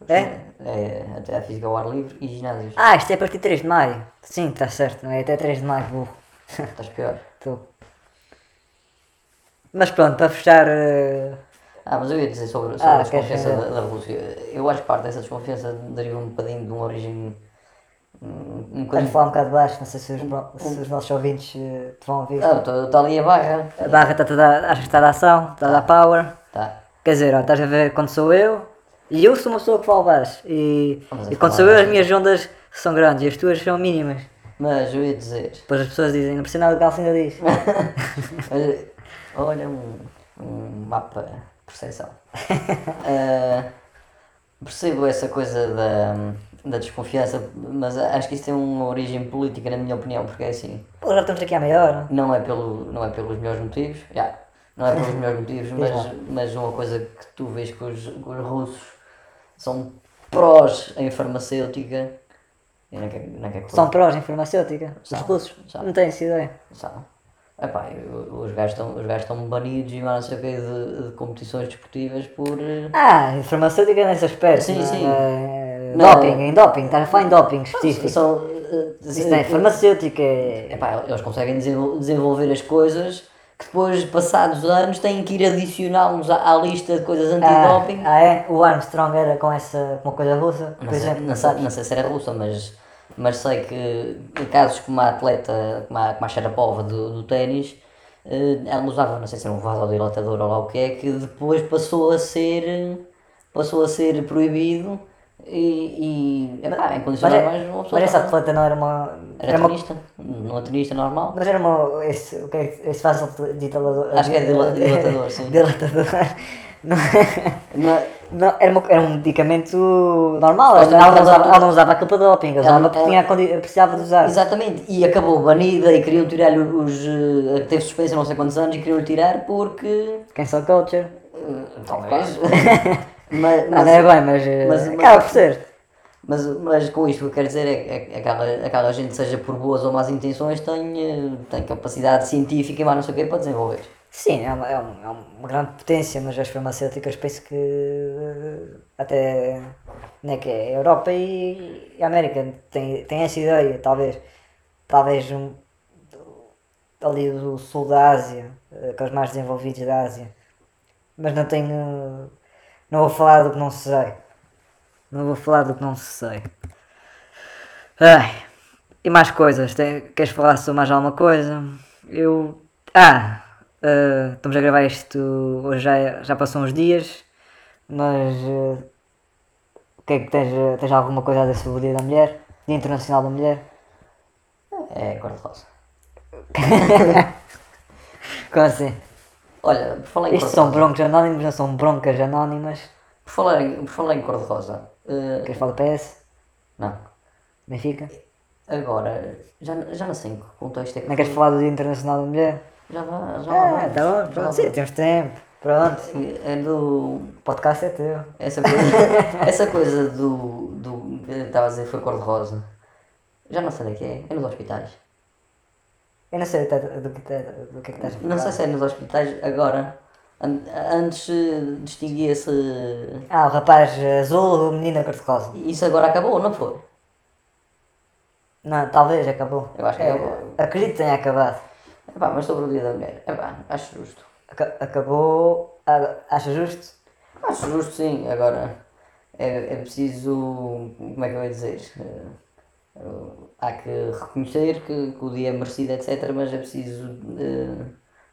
É? É, até a física ao ar livre e ginásios. Ah, isto é a partir de 3 de maio. Sim, está certo, não é? Até 3 de maio, burro. Estás pior. Tô. Mas pronto, para fechar. eh, Ah, mas eu ia dizer sobre, sobre Ah, a desconfiança da, da Rússia. Eu acho que parte dessa desconfiança deriva um bocadinho de uma origem. Um, um bocadinho. falar um bocado baixo, não sei se os, se os nossos ouvintes eh, te vão ouvir. Ah, está ali a barra. A barra está a dar, acho que está a ação, está a dar power. Tá. Quer dizer, ó, estás a ver quando sou eu, e eu sou uma pessoa que fala baixo. E, e quando sou eu, as minhas ondas são grandes e as tuas são mínimas. Mas eu ia dizer. Depois as pessoas dizem, não precisa nada de calça ainda diz. Olha, olha um, um mapa de percepção. Ah, percebo essa coisa da, da desconfiança, mas acho que isso tem uma origem política, na minha opinião, porque é assim. Pô, já estamos aqui à meia hora. Não é, pelo, não é pelos melhores motivos, já, não é pelos melhores motivos, mas, mas uma coisa que tu vês que os, que os russos são prós em farmacêutica. Eu não quero, não quero São prós em farmacêutica, os São, russos. Não tenho essa ideia. Sabe? Epá, eu- os gajos estão os gajos estão banidos e mais não sei o quê de, de competições desportivas por. eh, Ah, em farmacêutica nesse aspecto. Sim, não é? sim. Eh, Não. Doping, em doping, estás a falar em doping específico. São, eh, Isso não é farmacêutica, é... Epá, eles conseguem desenvol- desenvolver as coisas que depois, passados anos, têm que ir adicioná-los à, à lista de coisas Ah, antidoping. ah, é? O Armstrong era com essa com uma coisa russa, por não, sei, exemplo, não, sei, não sei se era russa, mas mas sei que em casos como a atleta, como a, como a Sharapova do, do ténis, eh, ela usava, não sei se era um vasodilatador ou lá o que é, que depois passou a ser, passou a ser proibido e, e é verdade, em condições Mas, é- normais uma pessoa mas essa atleta não era uma. era uma tenista, não é tenista normal. mas era uma. Esse, o que é esse vasodilatador. Acho que é dila- dilatador, sim. dilatador. Não, Não é- não, era, uma- era um medicamento normal. Ela, não- usava, ela não usava aquilo para doping, ela usava porque tinha, precisava de usar. Exatamente, e acabou banida e queriam tirar-lhe os. eh, teve suspensa não sei quantos anos e queriam-lhe tirar porque. Cancel culture. eh, talvez. mas, Não, não é bem, mas, eh, mas- acaba por ser. Mas, mas com isto o que eu quero dizer é que é que aquela, aquela gente, seja por boas ou más intenções, tem, eh, tem capacidade científica e mais não sei o quê para desenvolver. Sim, é uma, é, um- é uma grande potência, mas as farmacêuticas penso que eh, até né, que é a Europa e, e a América têm, têm essa ideia, talvez, talvez um, ali do sul da Ásia, eh, aqueles mais desenvolvidos da Ásia, mas não tenho, não vou falar do que não sei, não vou falar do que não sei. Ai, e mais coisas, Tem- queres falar sobre mais alguma coisa? Eu. Ah! eh, estamos a gravar isto hoje já, já passou uns dias, mas o que é que tens, eh, tens alguma coisa a dizer sobre o Dia da Mulher? Dia Internacional da Mulher? É cor-de-rosa. Como assim? Olha, por falar em Isto são broncos anónimos, não são broncas anónimas. Por falar em, por falar em cor-de-rosa. eh, Queres falar PS? não. Benfica? Agora, já, já não sei em que contexto é que. Não queres falar do Dia Internacional da Mulher? Já lá, já lá Ah, tá bom, lá pronto, sim, temos tempo. Pronto, É do. o podcast é teu. Essa coisa, essa coisa do. do estava a dizer foi cor-de-rosa. Já não sei onde é é. É nos hospitais. Eu não sei do que, tá- do que é que estás a falar. Não sei se é nos hospitais agora. An- Antes distinguia-se. Ah, o rapaz azul, o menino cor-de-rosa. Isso agora acabou, não foi? Não, talvez acabou. Eu acho que É, acabou. Acredito que tenha acabado. Epá, mas sobre o dia da mulher. Epá, acho justo. Aca- acabou. Acha justo? Acho justo sim, agora é, é preciso. Como é que eu ia dizer? Há que reconhecer que, que o dia é merecido, etc. Mas é preciso. eh,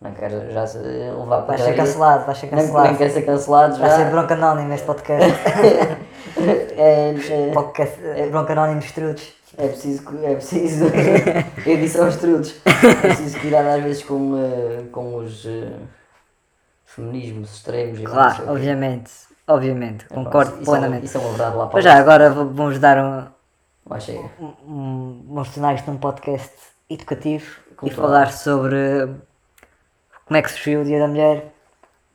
não quero já se levar para Vai ser cancelado, vai ser Nem, nem cancelado. quer ser cancelado já. Vai ser bronca anónima este podcast. é, é, podcast eh, bronca anónima estrudos. é preciso. É preciso. edição estrudos. É preciso cuidar às vezes com, eh, com os eh, feminismos extremos e Claro, obviamente. Obviamente, concordo Isso é plenamente. Isso é uma verdade lá para Pois já, agora vamos dar um, Mas chega. um, isto um podcast educativo e Cultural. falar sobre como é que surgiu o Dia da Mulher.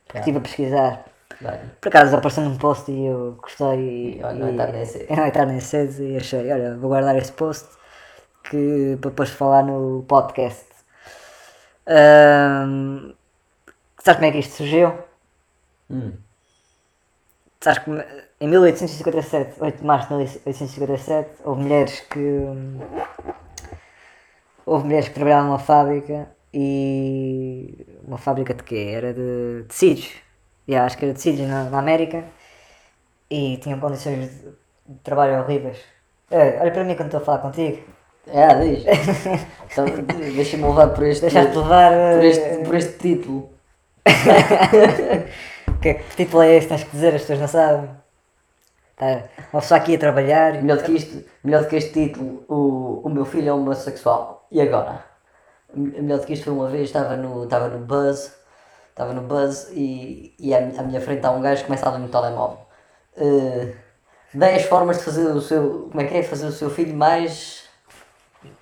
Porque estive a pesquisar. Por acaso apareceu num post e eu gostei e, E, olha, não é tarde nem cedo. e não é nem cedo e achei, olha, vou guardar esse post que para depois falar no podcast. Ahm, sabes como é que isto surgiu? Hum. Sabes que em 1857, 8 de março de 1857, houve mulheres que. Houve mulheres que trabalhavam numa fábrica e. Uma fábrica de quê? Era de tecidos. Yeah, acho que era de tecidos na, na América e tinham condições de, de trabalho horríveis. É, olha para mim quando estou a falar contigo. É, diz. então, deixa-me levar por este, Deixaste levar. por eh, este, por este título. que, que título é este? Tens que dizer, as pessoas não sabem. Tá, uma pessoa aqui a trabalhar. Melhor do que isto, melhor do que este título, o, o meu filho é homossexual. E agora? Me- Melhor do que isto foi uma vez, estava no, estava no Buzz, estava no Buzz e, e à, à minha frente há um gajo que começa a ler no telemóvel. Uh, 10 formas de fazer o seu. Como é que é? Fazer o seu filho mais.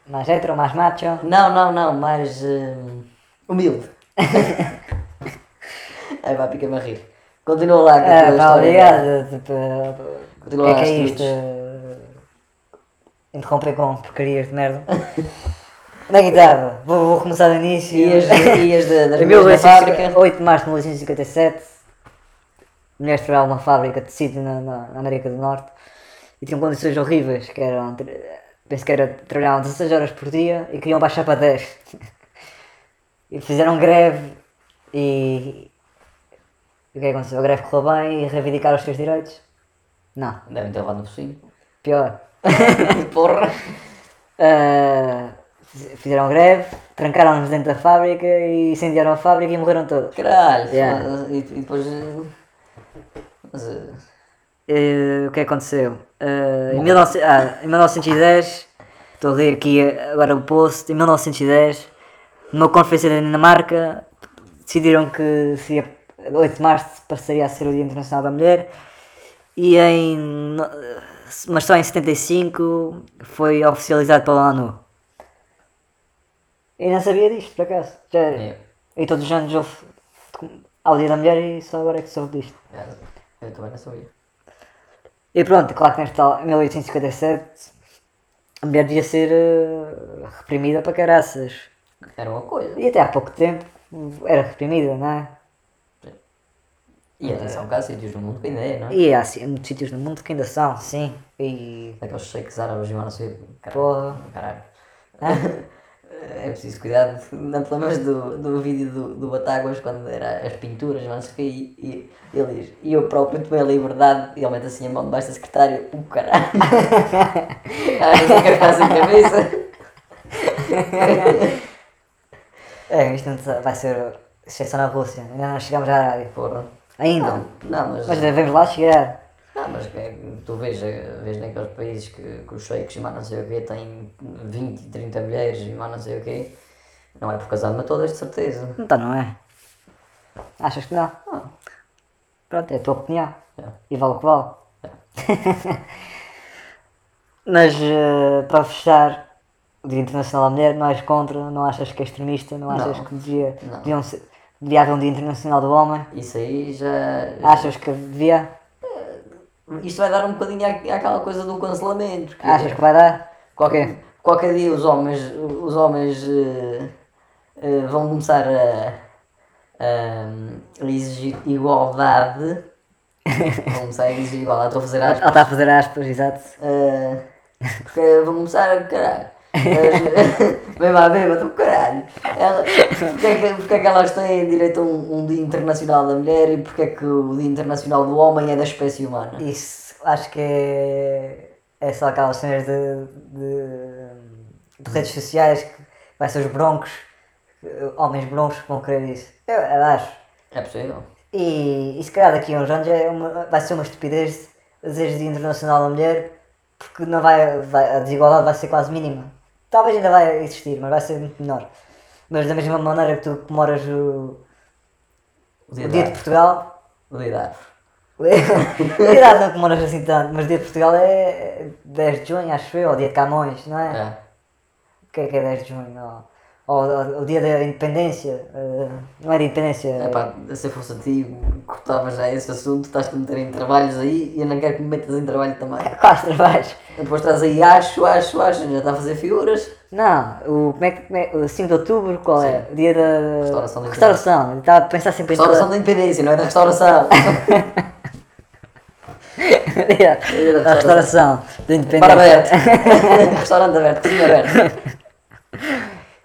Mais hetero, mais macho. Não, não, não, mais hum, humilde. Aí vai, pica-me a rir. Continua lá Ah, pá, obrigado. Tipo, o Continua que é lá que é isto? Interromper com porcarias de merda. É que estava? Vou, vou começar do início. Ias, ias da, das Em mulheres da fábrica. 8 de março de 1957, mulheres trabalhavam numa fábrica de tecido na, na, na América do Norte e tinham condições horríveis, que eram, penso que era, trabalhavam 16 horas por dia e queriam baixar para 10. e fizeram greve e, e o que é que aconteceu? A greve correu bem e reivindicaram os seus direitos? Não, Devem ter levado no focinho. pior. Porra! Ah, fizeram greve, trancaram-nos dentro da fábrica e incendiaram a fábrica e morreram todos. Caralho! Yeah. E, e depois. eh, Mas. eh, Eh, o que aconteceu? Eh, em, 19, ah, em 1910, estou a ler aqui agora o post, em 1910, numa conferência da Dinamarca, decidiram que seria 8 de março passaria a ser o Dia Internacional da Mulher e em. mas só em 75 foi oficializado pela ONU. E não sabia disto, por acaso. Já, E todos os anos houve ao Dia da Mulher e só agora é que soube disto. Eu também não sabia. E pronto, claro que neste tal, em 1857 a mulher devia ser eh, reprimida para caraças. Era uma coisa. E até há pouco tempo era reprimida, não é? E atenção, que há sítios no mundo que ainda é, não é? E há muitos sítios no mundo que ainda são, sim. E. Aqueles shakes árabes e não sei. Porra. Caralho. É preciso cuidado. Não te lembras do, do vídeo do, do Batáguas quando era as pinturas, não sei o quê, e, e ele diz: E eu próprio tomei a liberdade, e ele mete assim a mão debaixo da secretária: O caralho. Ah, não sei o que faz a cabeça. É, isto não vai ser exceção na Rússia. Ainda não chegamos à Arábia. Porra. Ainda. Não, não, mas. Mas devemos lá chegar. Não, mas é tu vês, eh, vês naqueles países que, que os sheiks e mais não sei o quê têm 20, 30 mulheres e mais não sei o quê. Não é por casar de todas, de certeza. Então não é? Achas que não? Pronto, é a tua opinião. É. E vale o que vale. Mas eh, para fechar, o Dia Internacional da Mulher, não és contra, não achas que é extremista, não achas Não. que devia, Não. deviam ser- devia haver um Dia Internacional do Homem? Isso aí já. Achas que devia? Isto vai dar um bocadinho à- àquela coisa do cancelamento. que Achas que vai dar? qualquer, qualquer dia os homens, os homens eh, eh, vão começar a, a exigir igualdade. vão começar a exigir igualdade. Estou a fazer Ela aspas. está a fazer aspas, exato. Eh, porque vão começar a caralho. Lá, bem, do caralho. Ela, porque, é que, porque é que elas têm direito a um, um Dia Internacional da Mulher e porque é que o Dia Internacional do Homem é da espécie humana? Isso acho que é, é só aquelas cenas de, de, de redes sociais que vai ser os broncos, homens broncos que vão querer isso. Eu, eu acho. É possível. E, e se calhar daqui a uns anos é uma, vai ser uma estupidez dizer Dia Internacional da Mulher porque não vai, vai, a desigualdade vai ser quase mínima. Talvez ainda vai existir, mas vai ser muito menor. Mas da mesma maneira que tu comemoras o, O o Dia, Dia da de Portugal, O Dia da Árvore. a idade não comemoras assim tanto, mas o dia de Portugal é 10 de junho, acho eu, ou dia de Camões, não é? É. O que é que é 10 de junho? Ou, ou, o dia da independência, eh, não é de independência, É pá, se eu fosse a ti, cortava já esse assunto, estás-te a meter em trabalhos aí e eu não quero que me metas em trabalho também. quase trabalhos. Depois estás aí, acho, acho, acho, já está a fazer figuras. Não, o, como é que, como é, o 5 de outubro, qual é? O dia da Restauração da restauração. Estava a pensar sempre em Restauração da Independência, não é da restauração. Dia da restauração da independência. Bar aberto. Restaurante aberto, cozinha aberta.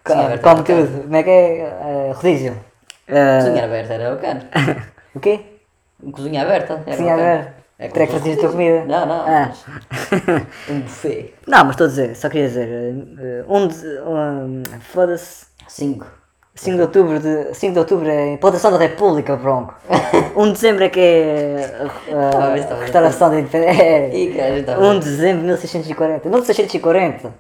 Aberta. Como tudo, como é que é? Eh, rodízio. Eh, Cozinha aberta era bacana. o quê? Cozinha aberta. Era Cozinha bacana. aberta. É Terá que fazer a tua comida. Não, não. Ah. mas Um buffet. Não, mas estou a dizer, só queria dizer, um de, um, foda-se, Cinco. 5 de outubro, de, 5 de outubro é a implantação da República, bronco. 1 de dezembro é que é ver. restauração da independência. É, E que a gente estava 1 de dezembro de 1640. 1640.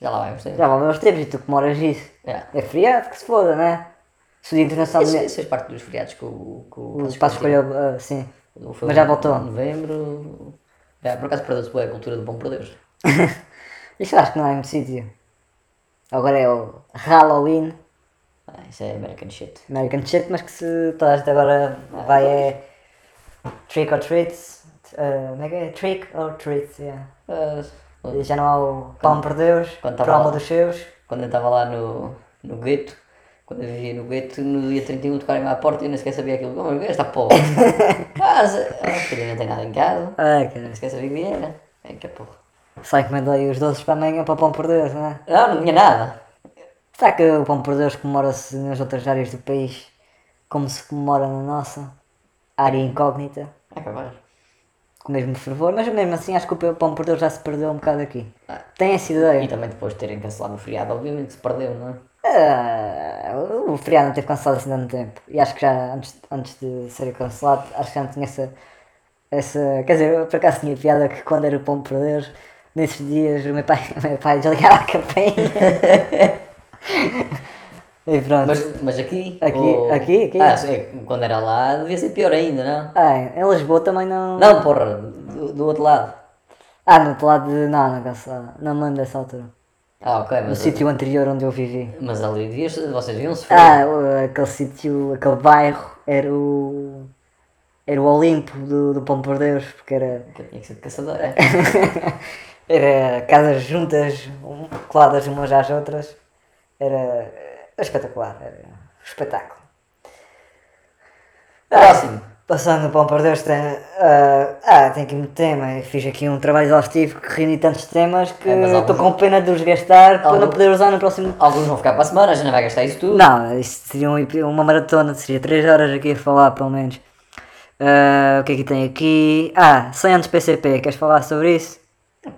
Já lá vamos ter. Já vão aos tempos e tu comemoras isso. É. É feriado que se foda, né? Se o Dia Internacional Isso, isso fez parte dos feriados que o, que o O espaço escolheu, ah, sim. Foi Mas já em voltou. Novembro. É, por acaso perdeu-se bem a cultura do bom por Deus. Isso acho que não é muito sítio. Agora é o Halloween. Ah, isso é American shit. American shit, mas que se toda a gente agora vai é trick or treats. ah, como é que é? Trick or treats, yeah. Ah, E Já não há o pão por Deus, quando alma dos seus. quando eu estava lá no, no gueto, quando eu vivia no gueto, no dia 31 tocaram-me à porta e eu nem sequer sabia aquilo. Como é esta porra? ah, se- ah, filha, não tem nada em casa. Ai, cara. Nem sequer sabia que era. É que é porra. Só encomendei os doces para amanhã para o pão por Deus, não é? Não, não tinha nada. Será que o pão por Deus comemora-se nas outras áreas do país como se comemora na nossa? Área incógnita? É capaz. Com o mesmo fervor, mas mesmo assim acho que o Pão por Deus já se perdeu um bocado aqui. Ah. Tem essa E ideia. também depois de terem cancelado o feriado, obviamente se perdeu, não é? Ah, o feriado não teve cancelado assim tanto tempo. E acho que já antes, antes de ser cancelado, acho que já não tinha essa, essa. Quer dizer, eu por acaso tinha piada que quando era o Pão por Deus, nesses dias o meu pai, o meu pai desligava a campainha. pronto. Mas, mas aqui. Aqui- o- aqui- aqui? Ah, sim, quando era lá devia ser pior ainda, não? Ah, em Lisboa também não. Não, porra, do, do outro lado. Ah, no outro lado de. Não, não cancelado. Não me lembro dessa altura. Ah, ok, No sítio anterior onde eu vivi. mas ali devias, vocês deviam se Ah, o- aquele sítio, aquele bairro era o. Era o Olimpo do, do Pão por Deus, porque era. que tinha que ser de caçador. é? era casas juntas, coladas umas às outras. Era espetacular, era um espetáculo. Próximo. Passando no Pão por Deus, tem, ah, ah, tem aqui muito tema. Eu fiz aqui um trabalho exaustivo que reuni tantos temas que É, estou alguns- com pena de os gastar para não poder usar no próximo. Alguns vão ficar para a semana, a gente não vai gastar isso tudo. Não, isto seria um- uma maratona, seria 3 horas aqui a falar, pelo menos. Ah, o que é que tem aqui? Ah, 100 anos PCP, queres falar sobre isso?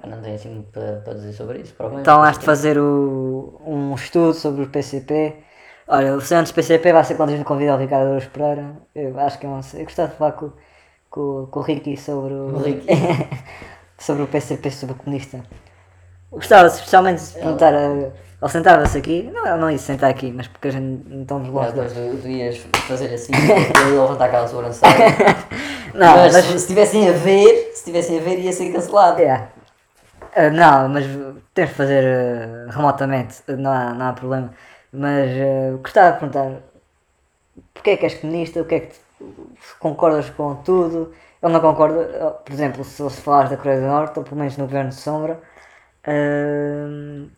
Não tenho assim muito para, para dizer sobre isso, provavelmente. Então has de fazer o- um estudo sobre o PCP. Olha, o 100 anos PCP vai ser quando a gente convida o Ricardo Aruz Pereira. Eu acho que é um. Eu gostava de falar com, com, com o Ricky sobre o. O Ricky. sobre o PCP, sobre o comunista. Gostava especialmente de perguntar a. Ele sentava-se aqui, não, ele não ia sentar aqui, mas porque a gente não estamos longe. Depois tu, tu ias fazer assim, eu ia levantar aquela sobrancelha. Não, mas, mas- se estivessem a ver, se estivessem a ver, ia ser cancelado. Yeah. Ah, não, mas temos de fazer ah, remotamente, não há, não há problema. Mas ah, gostava de perguntar porque é que és comunista, o que é que se concordas com tudo. Ele não concorda, ah, por exemplo, se, se falares da Coreia do Norte, ou pelo menos no governo de Sombra, ah,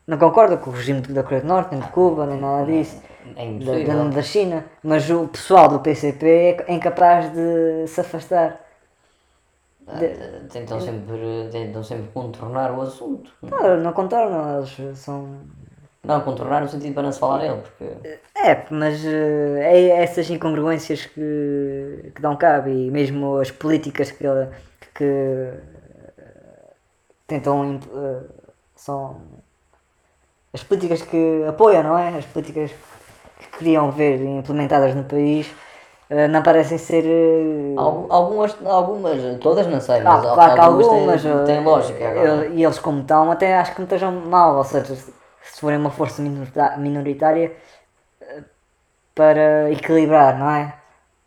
não concorda com o regime da Coreia do Norte, nem de Cuba, nem nada disso. É Da, da, da China, mas o pessoal do PCP é incapaz de se afastar. Ah, Tentam sempre, tentam sempre contornar o assunto. Não, não contornam, eles são Não, contornar no sentido para não se falar nele, porque É, mas eh, é essas incongruências que, que dão cabo e mesmo as políticas que, que eh, tentam eh, são as políticas que apoiam, não é? As políticas que queriam ver implementadas no país não parecem ser eh, Al- algumas, algumas, todas não sei, ah, mas al- claro que algumas algumas têm, eh, têm lógica agora. e eles como estão até acho que não estejam mal, ou seja, se se forem uma força minoritária eh, para equilibrar, não é?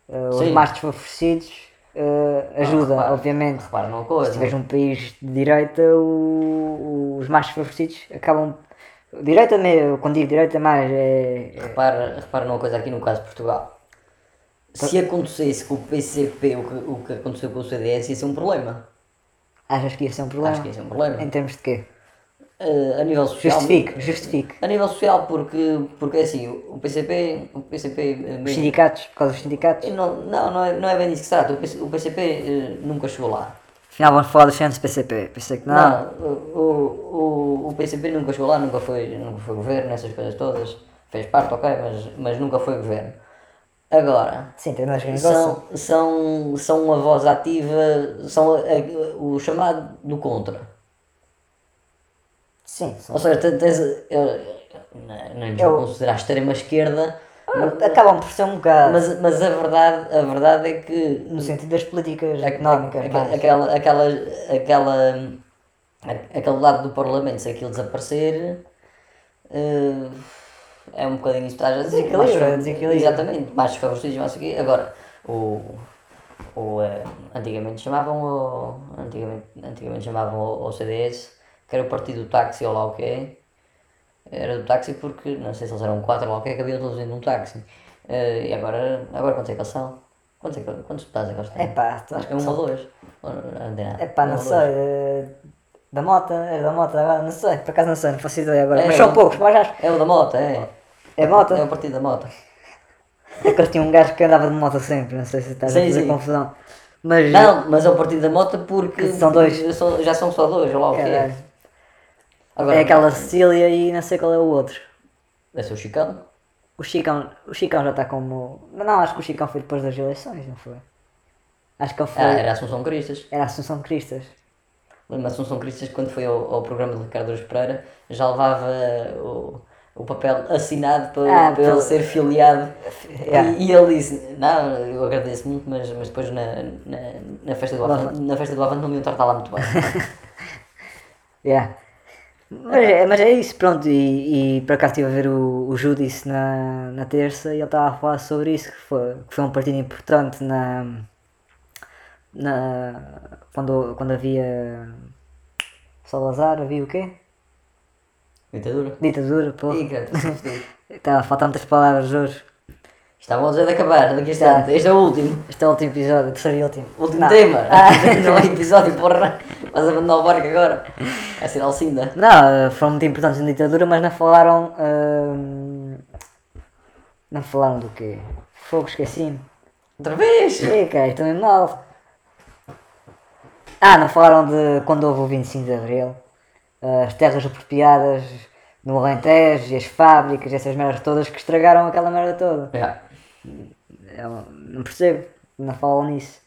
Eh, os Sim. mais desfavorecidos eh, ajuda, repara, obviamente. Repara numa Se coisa, tiveres um país de direita, o- os mais desfavorecidos acabam. Direita, quando digo direita, mais é. é- repara, repara numa coisa aqui no caso de Portugal. Se acontecesse com o PCP o que, o que aconteceu com o CDS, ia ser um problema. achas que ia ser um problema? Acho que ia ser um problema. Em termos de quê? Eh, a nível social. Justifique, justifique. A nível social, porque, porque assim, o PCP, o PCP eh, Os mesmo- sindicatos, por causa dos sindicatos. não, não, não, é, não é bem disso que se trata. O PC o PCP eh, nunca chegou lá. Afinal, vamos falar dos centros PCP. Pensei que não. Não, o, o, o PCP nunca chegou lá, nunca foi, nunca foi governo, essas coisas todas. Fez parte, ok, mas, mas nunca foi governo. Agora, Sim, tem são, são, são uma voz ativa, são a- a- o chamado do contra. Sim, são- Ou seja, te- tens, eu, não, não lhes Eu- considerar extrema esquerda, acabam por ser um bocado. mas, mas a, verdade, a verdade é que no sentido das políticas a- económicas. aquela, aquela, aquela, aquele lado do Parlamento, se aquilo desaparecer, eh, é um bocadinho isso que estás a dizer. Desequilíbrio, mais- é desequilíbrio. Exatamente, mais desfavorecidos, mais aqui. Agora, o, o, eh, antigamente chamavam o, antigamente, antigamente chamavam o, o CDS, que era o partido do táxi ou lá o que é. Era do táxi porque, não sei se eles eram quatro ou lá o que é, que haviam todos dentro de um táxi. Eh, e agora, agora quantos é que eles são? Quantos, é que, quantos estás é que eles têm? É pá, Acho que é um ou dois. Ou não é pá, Um não ou sei. eh, Da mota, é da mota agora, não sei, por acaso não sei, não faço ideia agora. É, mas são é. poucos, mas acho. É o da moto, é. É mota? É o partido da moto. É que eles tinham um gajo que andava de moto sempre, não sei se estás a Sim, fazer sim. confusão. Mas. Não, mas é o partido da moto porque. Que são dois. são- já são só dois, lá o que é. Agora, É aquela Cecília e não sei qual é o outro. Deve ser o Chicão. O Chicão, o Chicão já está como. Mas não, acho que o Chicão foi depois das eleições, não foi? Acho que ele foi. Ah, era a Assunção Cristas. Era a Assunção Cristas. Lembro-me, Assunção Cristas, quando foi ao, ao programa do Ricardo Araújo Pereira, já levava o, o papel assinado para, Ah, para ele ser filiado. Yeah. E, e ele disse: Não, eu agradeço muito, mas, mas depois na, na, na, festa do Avante, na festa do Avante não me iam tratar lá muito bem. Yeah. Mas, é, mas é isso, pronto. E, e por acaso estive a ver o, o Judice na, na terça e ele estava a falar sobre isso, que foi, que foi um partido importante na. Na quando, quando havia. Salazar, havia o quê? Ditadura. Ditadura, pô. Ih, cara. Estava a faltar muitas palavras hoje. Estavam a dizer de acabar daqui a instante. Este é o último. Este é o último episódio, o terceiro e último. Último Não. tema. Ah. não é episódio, porra. Vais abandonar o barco agora. Vai ser Alcinda. Não, foram muito importantes na ditadura, mas não falaram. hum, não falaram do quê? Fogo, esqueci-me. Outra vez! Cara, estou mesmo mal. Ah, não falaram de quando houve o 25 de Abril. As terras apropriadas no Alentejo e as fábricas, essas merdas todas que estragaram aquela merda toda. Já. Eu não percebo, não falam nisso.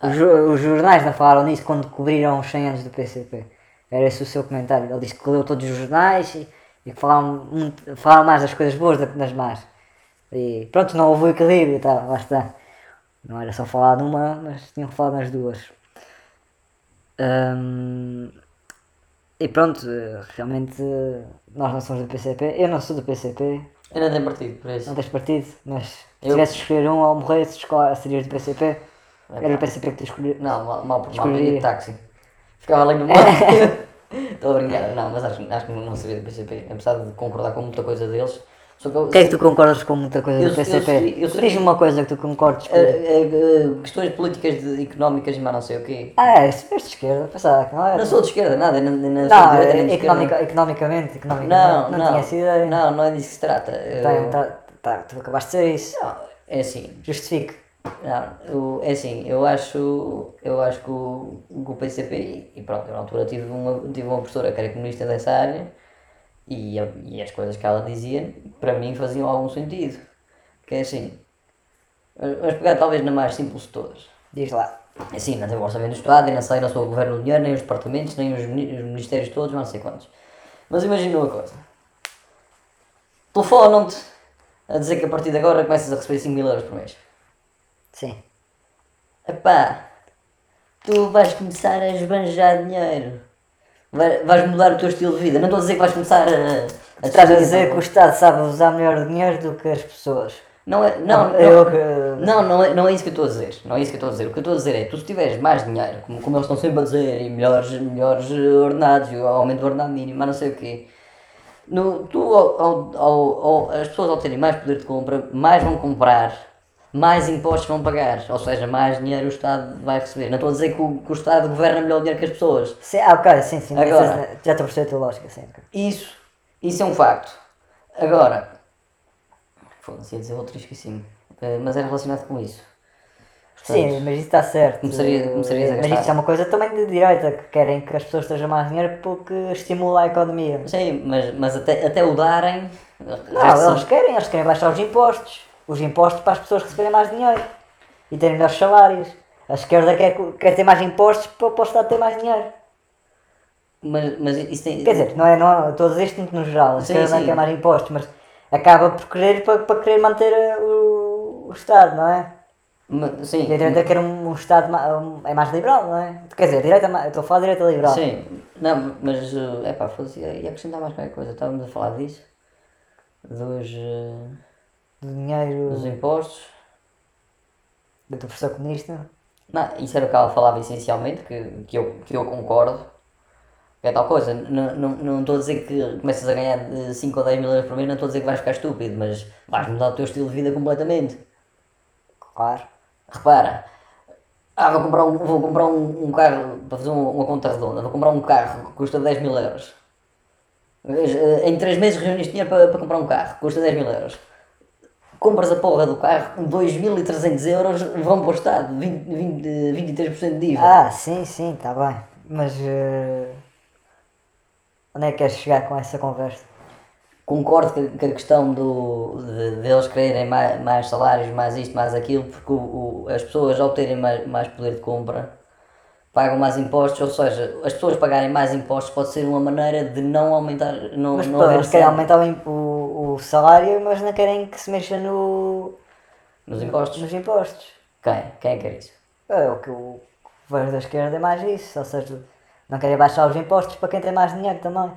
Os, jo- os jornais não falaram nisso quando cobriram os 100 anos do PCP. Era esse o seu comentário. Ele disse que leu todos os jornais e, e que falavam, muito, falavam mais das coisas boas do que das más. E pronto, não houve o equilíbrio e tal, lá está. Não era só falar numa, mas tinham que falar nas duas. Hum, e pronto, realmente nós não somos do PCP. Eu não sou do PCP, Eu não tenho partido, por isso. não tens partido, mas se Eu- tivesse de escolher um morresse, escolha, serias do PCP. Era o PCP que tu escolhias. Não, mal, mal mal, de táxi. Ficava ali no mar. Estou a brincar, não, mas acho, acho que não seria do PCP, apesar de concordar com muita coisa deles. Eu, O que é que tu concordas com muita coisa Eu- do eu PCP? sei- eu sei- Diz-me uma coisa que tu concordes com. Eh, eh, questões políticas de, económicas e mais não sei o quê. Ah, é, se és de esquerda, pensava que não era. Não sou de esquerda, nada, nem, nem Não, sou de direita, é, nem de economica, esquerda. economicamente, economicamente. Não, não, não, tinha essa ideia. Não, não é disso que se trata. Eu- Tá, tá, tá, tu acabaste de dizer isso. não, é assim, Justifique. Não, o- é assim, eu acho, eu acho que o, o PCP, e pronto, eu na altura tive uma, tive uma professora que era comunista dessa área e, e as coisas que ela dizia, para mim faziam algum sentido. Que é assim, vamos pegar talvez na mais simples de todas. Diz lá. É Assim, não tem o orçamento do Estado, e não sei, não sou o governo do dinheiro, nem os departamentos, nem os, os ministérios todos, não sei quantos. Mas imagina uma coisa. Telefonam-te a dizer que a partir de agora começas a receber 5 mil euros por mês. Sim. Epá, tu vais começar a esbanjar dinheiro. Vai- vais mudar o teu estilo de vida. Não estou a dizer que vais começar a. a Estás a dizer que o Estado sabe usar melhor dinheiro do que as pessoas. Não é. Não, não, eu que- não, não, é, não é isso que eu estou a dizer. Não é isso que eu estou a dizer. O que eu estou a dizer é tu se tiveres mais dinheiro, como, como eles estão sempre a dizer, e melhores, melhores ordenados, e aumento do ordenado mínimo, não sei o quê. No, tu, ao, ao- ao- as pessoas ao terem mais poder de compra, mais vão comprar, mais impostos vão pagar. Ou seja, mais dinheiro o Estado vai receber. Não estou a dizer que o, que o Estado governa melhor o dinheiro que as pessoas. Sim, ah, ok, sim, sim. Agora. Essa- já estou a perceber a tua lógica, sim. Isso, isso é um facto. Agora, foda-se, ia dizer outro e esqueci-me. Eh, mas era relacionado com isso. Sim, mas isso está certo. Começaria- comecarias a mas gastar. isso é uma coisa também de direita, que querem que as pessoas tenham mais dinheiro porque estimula a economia. Sim, mas, mas até, até o darem. Não, eles querem, eles querem baixar os impostos. Os impostos para as pessoas receberem mais dinheiro e terem melhores salários. A esquerda quer, quer ter mais impostos para, para o Estado ter mais dinheiro. Mas, mas isso tem. Quer dizer, não é, não é, estou a dizer isto no geral, a Sim, esquerda não sim. quer mais impostos, mas acaba por querer para, para querer manter eh, o, o Estado, não é? ma- sim, E a direita quer um, um Estado um- é mais liberal, não é? Quer dizer, a direita, é estou a falar de direita liberal. sim. Não, mas. É pá. Ia ia acrescentar mais qualquer coisa. Estávamos a falar disso. Dos, eh, Do dinheiro dos impostos. do professor comunista. Não, isso era o que ela falava essencialmente, que, que, eu, que eu concordo. É tal coisa, não, estou a dizer que começas a ganhar 5 ou 10 mil euros por mês, não estou a dizer que vais ficar estúpido, mas vais mudar o teu estilo de vida completamente. Claro. Repara, ah, vou comprar um, vou comprar um, um carro, para fazer uma, uma conta redonda, vou comprar um carro que custa 10 mil euros. Eh, Em 3 meses reuniste dinheiro para, para comprar um carro, que custa 10 mil euros. Compras a porra do carro, 2.300 euros vão para o Estado, 20, 20, 23% de IVA. Ah, sim, sim, está bem. Mas eh, onde é que queres chegar com essa conversa? concordo que, que a questão do, de, deles quererem mais, mais salários, mais isto, mais aquilo, porque o, o- as pessoas ao terem mais, mais poder de compra pagam mais impostos, ou seja, as pessoas pagarem mais impostos pode ser uma maneira de não aumentar, não, Mas não haver eles aumentar o, o, salário, mas não querem que se mexa no, nos impostos. nos impostos. Quem? Quem é que quer isso? É, o que o que vejo da esquerda é mais isso, ou seja, não querem baixar os impostos para quem tem mais dinheiro também.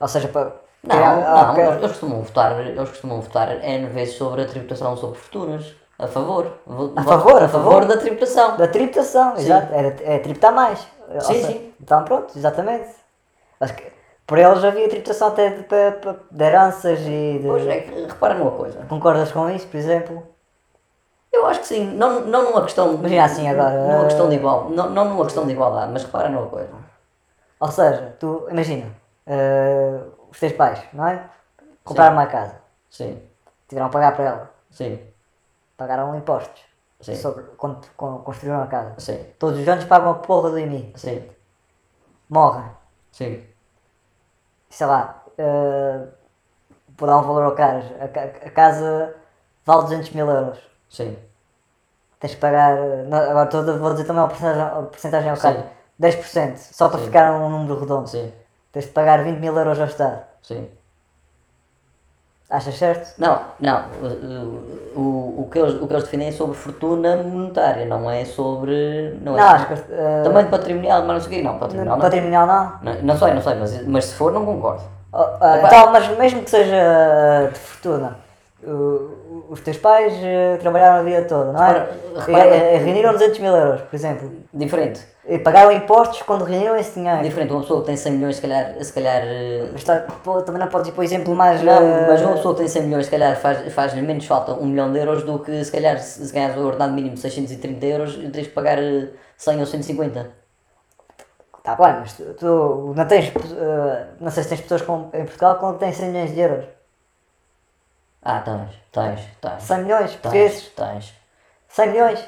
Ou seja, para. Não, ah, não, eles costumam votar, eles costumam votar N vezes sobre a tributação sobre fortunas. A favor. Vo- A favor, a a favor favor. da tributação. Da tributação, exato. É, é tributar mais. Sim, seja, sim. Então pronto, exatamente. Acho que por eles havia tributação até de, de, de, heranças e de. Pois é, repara numa coisa. Concordas com isso, por exemplo? Eu acho que sim, não, não numa questão. Imagina assim agora, Numa eh, questão de igual, não, não numa questão de igualdade, mas repara numa coisa. Ou seja, tu imagina, eh, os teus pais, não é? Compraram uma casa, Sim, tiveram a pagar para ela, sim, pagaram impostos Sim. sobre quando, quando construíram a casa. sim, Todos os anos pagam a porra do IMI, sim, morrem, sim, sei lá, eh, vou dar um valor ao caras, a, a casa vale 200 mil euros. sim, Tens de pagar, eh, não, agora estou vou dizer também a porcentagem, ao Sim. cara, 10%, só para Sim. ficar um número redondo. sim, Tens de pagar 20 mil euros ao Estado. sim. Achas certo? Não, não, o, o, o, que eles, o que eles definem é sobre fortuna monetária, não é sobre. Não, é Não, acho que. eh, Também patrimonial, mas não sei o quê, não, patrimonial não. patrimonial não. Não, não sei, não sei, mas, mas se for, não concordo. Ah, Epá. então, mas mesmo que seja eh, de fortuna, os teus pais eh, trabalharam a vida toda, não é? Repara- E, eh, reuniram 200 mil euros, por exemplo. Diferente. E pagaram impostos quando reuniram esse dinheiro. Diferente, uma pessoa que tem 100 milhões, se calhar. Se calhar eh, Mas tá- pô, também não podes ir para o exemplo mais. Não, eh, mas uma pessoa que tem 100 milhões, se calhar faz- faz-lhe menos falta 1 milhão de euros do que se calhar se se ganhas o ordenado mínimo de 630 euros tens que pagar eh, 100 ou 150. Tá bem, mas tu, tu não tens. eh, não sei se tens pessoas com, em Portugal que têm 100 milhões de euros. Ah, tens, tens, tens. 100 milhões Tens, portugueses. tens. 100 milhões.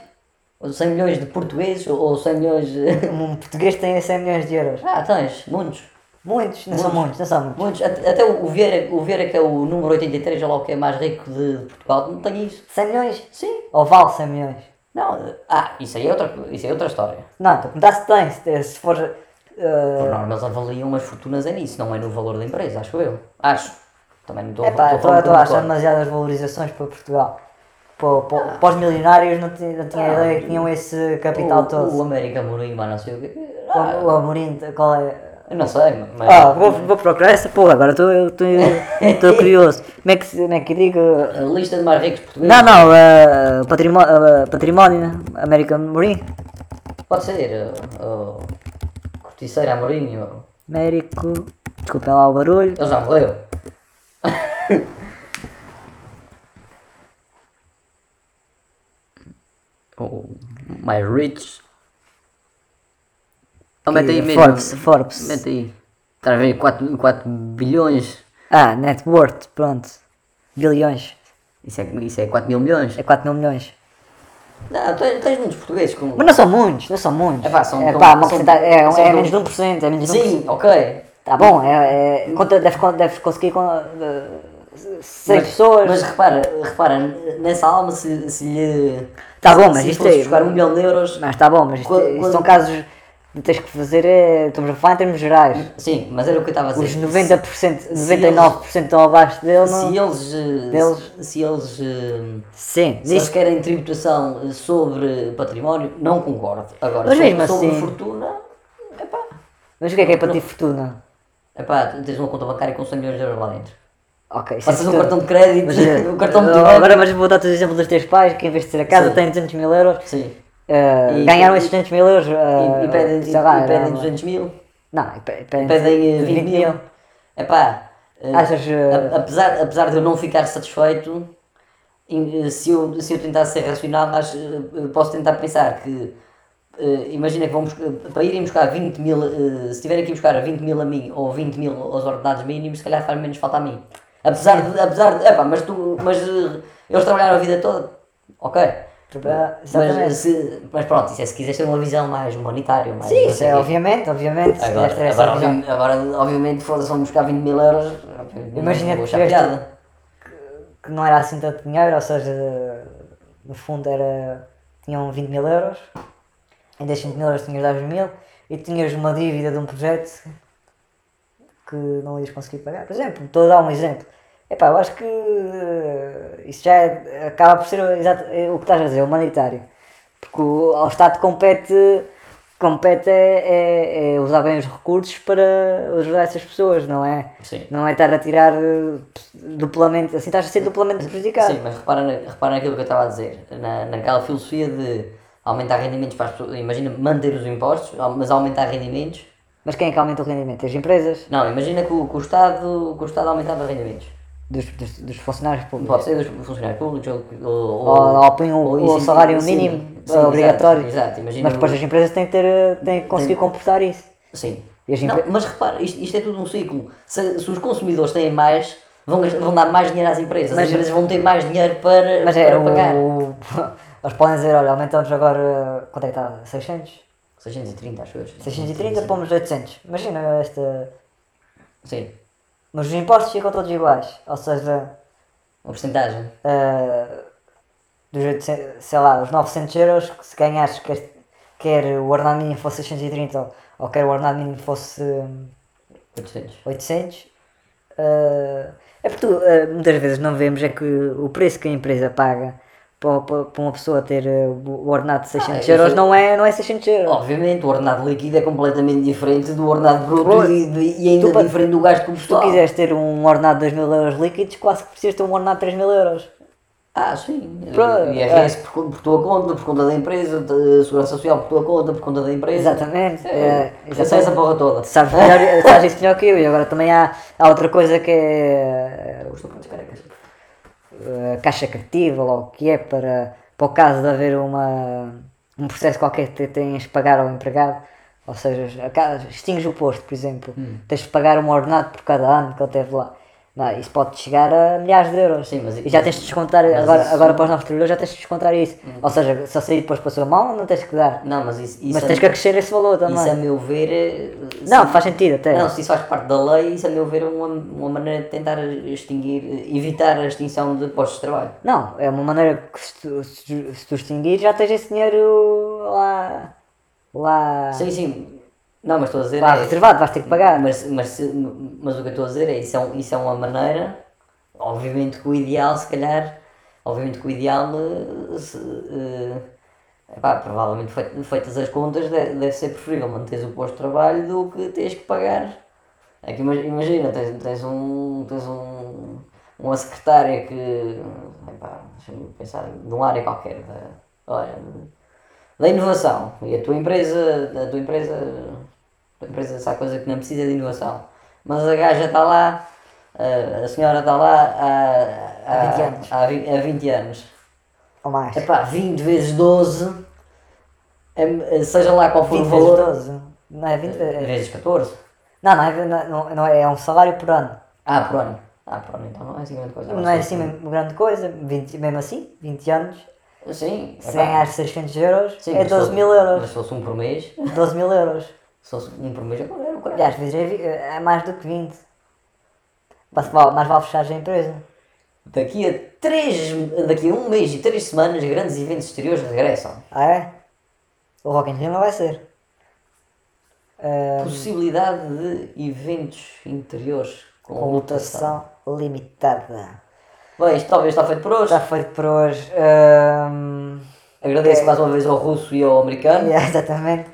Ou 100 milhões de portugueses ou 100 milhões. de- Um português tem 100 milhões de euros. Ah, tens, muitos. Muitos, não são muitos, não são muitos. Muitos. Até o Vieira, o Vieira, que é o número 83, ou lá o que é mais rico de, de Portugal, não tem isso. 100 milhões? Sim. Ou vale 100 milhões? Não, ah, isso aí é outra, isso é outra história. Não, a perguntar se tem, se, se for. eh, Por norma, eles avaliam as fortunas é nisso, não é no valor da empresa, acho eu. Acho. Também não estou É pá, estou a achar demasiadas valorizações para Portugal. Para, para, para os milionários não não tinha Ah, ideia que tinham esse capital o, todo. O América Mourinho, mas não sei o quê. O, Ah, o Amorim, qual é? eu não sei, mas. Ah, vou, vou procurar essa porra, agora estou curioso. Como é que, como é que digo? A lista de mais ricos portugueses. Não, não, uh, património, património American Marine. Pode ser. Uh, uh, Corticeira Amorinho. Américo. Desculpem lá o barulho. Ele já morreu. o mais rich. Oh, mete aí mesmo. Forbes, Forbes. Mete aí. Estás a ver 4, 4 bilhões. Ah, net worth, pronto. Bilhões. Isso é, isso é 4 mil milhões. É 4 mil milhões. Não, tens, tens muitos portugueses com. Mas não são muitos, não são muitos. É pá, são é, pá, são- é, são é tão- menos de 1%, é menos de 1%. Sim, ok. Tá bom, é, é, conta, deve, deve conseguir com, uh, 6 Mas- pessoas. Mas repara, repara, nessa alma se, se lhe. Tá bom, mas se isto é- buscar um milhão de euros. Mas tá bom, mas isto, Quando- isto quando- são casos que tens que fazer, é, estamos a falar em termos gerais. Sim, mas era o que eu estava a dizer. Os 90%, se 99% estão abaixo dele, não? Se eles. eh, Deles. Se eles. eh, Sim, Se eles querem tributação sobre património, não concordo. Agora, Mas sobre, mesmo sobre assim- fortuna, epá, mas o que é que é para ti fortuna? Epá, tens uma conta bancária com 100 milhões de euros lá dentro. Ok, isso é Passas um fortuna. cartão de crédito, Mas, eh, um cartão de uh, crédito. Agora, mas vou dar-te o exemplo dos teus pais, que em vez de ter a casa Sim. têm 200 mil euros, Sim. uh, E- ganharam e- esses 200 mil euros. E, uh, e pedem, sei lá, e pedem era- 200 mil, Não, e pe- pedem, pedem eh, 20 mil. Epá, Achas, a- apesar, apesar de eu não ficar satisfeito, se eu, se eu tentar ser racional, eh, posso tentar pensar que eh, imagina que vamos para irem buscar 20 mil, eh, se tiverem que buscar 20 mil a mim ou 20 mil aos ordenados mínimos, se calhar faz menos falta a mim. Apesar de, apesar de, epá, mas tu, mas eh, eles trabalharam a vida toda, ok, Trabalhar, Mas, se, mas pronto, isso é se quiseres ter uma visão mais humanitária, mais. Sim, isso é obviamente, obviamente. se Agora, essa agora, obvi- agora, obviamente, foda-se, vamos buscar 20 mil euros. Imagina que piada. que não era assim tanto dinheiro, ou seja, no fundo era. tinham 20 mil euros, em desses 20 mil euros tinhas 10 mil e tinhas uma dívida de um projeto que não ias conseguir pagar. Por exemplo, estou a dar um exemplo. Epá, eu acho que eh, isso já é- acaba por ser exato, é o que estás a dizer, humanitário. Porque o, ao Estado compete, compete é, é- é usar bem os recursos para ajudar essas pessoas, não é? Sim. Não é estar a tirar eh, duplamente, assim estás a ser duplamente prejudicado. Sim, mas repara, repara naquilo que eu estava a dizer, na, naquela filosofia de aumentar rendimentos para as pessoas. Imagina manter os impostos, mas aumentar rendimentos. Mas quem é que aumenta o rendimento? As empresas? Não, imagina que o, que o Estado, que o Estado aumentava rendimentos. Dos, dos, dos funcionários públicos? Pode ser dos funcionários públicos ou. ou, Ou, ou põe o, o salário sim, mínimo sim, obrigatório. Exato, exato, Mas depois as empresas têm que, ter, têm que conseguir comportar isso. Sim. E as Não, empre- mas repara, isto, isto é tudo um ciclo. Se, se os consumidores têm mais, vão, vão dar mais dinheiro às empresas. Mas- As empresas vão ter mais dinheiro para, Mas é, para pagar. o, eles podem dizer, olha, aumentamos agora, quanto é que está? 600? 630, acho eu. 630, pomos 800. Imagina esta... Sim, Mas os impostos ficam todos iguais. Ou seja, uma porcentagem. ah, dos 800, sei lá, os 900 euros, que se ganhares, quer, quer o ordenado mínimo fosse 630 ou, ou quer o ordenado mínimo fosse... hum, 800. 800. ah, é porque tu, ah, muitas vezes não vemos é que o preço que a empresa paga para, para, para uma pessoa ter ah, o ordenado de 600 isso euros é- não, é, não é 600 euros. Obviamente, o ordenado líquido é completamente diferente do ordenado bruto e, de- e ainda Tu diferente do gasto Se tu combustível. quiseres ter um ordenado de 2 mil euros líquidos, quase que precisas ter um ordenado de 3 mil euros. Ah, sim. Pronto, IRS por, con- por tua conta, por conta da empresa, de- Segurança Social por tua conta, por conta da empresa. Exatamente. É, É, essa, porra toda. Sabes, melhor, sabes isso melhor que eu. E agora também há, há outra coisa que é Eu estou com as carecas. A caixa cativa, ou o que é, para, para o caso de haver uma, um processo qualquer que tenhas que pagar ao empregado, ou seja, extingues o posto, por exemplo, tens de pagar um ordenado por cada ano que ele teve lá. Não, isso pode chegar a milhares de euros. Sim, mas e já tens de descontar, agora, isso- agora para os novos trabalhadores já tens de descontar isso. Ou seja, se sair depois passou mal, não tens que dar. Não, mas isso, isso Mas a- tens que acrescer esse valor também. Isso a meu ver. eh, Não, faz sentido até. Não, se isso faz parte da lei, isso a meu ver é uma, uma maneira de tentar extinguir, evitar a extinção de postos de trabalho. Não, é uma maneira que se tu, se tu- se tu extinguir já tens esse dinheiro lá. lá. Sim, sim. Não, mas estou a dizer. lá é- reservado, vais ter que pagar. Mas, mas, mas o que eu estou a dizer é isso, é um- isso é uma maneira, obviamente que o ideal, se calhar, obviamente que o ideal, eh, se, eh, epá, provavelmente feit- feitas as contas, deve, deve ser preferível manteres o posto de trabalho do que teres que pagar. É que ima- imagina, tens, tens, um, tens um, uma secretária que, epá, deixa-me pensar, de uma área qualquer, da, olha, da inovação, e a tua empresa, a tua empresa a empresa sabe coisa que não precisa de inovação. Mas a gaja está lá, a, a senhora está lá há, Há 20 anos. Há, há 20 anos. Ou mais. Epá, 20 vezes 12, é- seja lá qual for 20 o vezes valor. 12. Não é 20 vezes. Vezes 14. Não, não é, não, não é, é um salário por ano. Ah, por ano. Ah, por ano, então não é assim grande coisa. Não é assim mesmo grande coisa, 20, mesmo assim, 20 anos. Sim, Se ganhar 600 euros, sim, é mas 12 se mil euros. Mas se fosse um por mês, 12 mil euros. se fosse um por mês, é caralho. às vezes é, é mais do que 20. Mas vale, mais vale fechar a empresa. Daqui a, três, daqui a um mês e três semanas, grandes eventos exteriores regressam. Ah é? O Rock in Rio não vai ser. Possibilidade de eventos interiores com, com lotação. limitada. Bem, isto talvez está feito por hoje. Já feito por hoje. Ahm, Agradeço é- mais uma vez ao russo e ao americano. yeah, exatamente.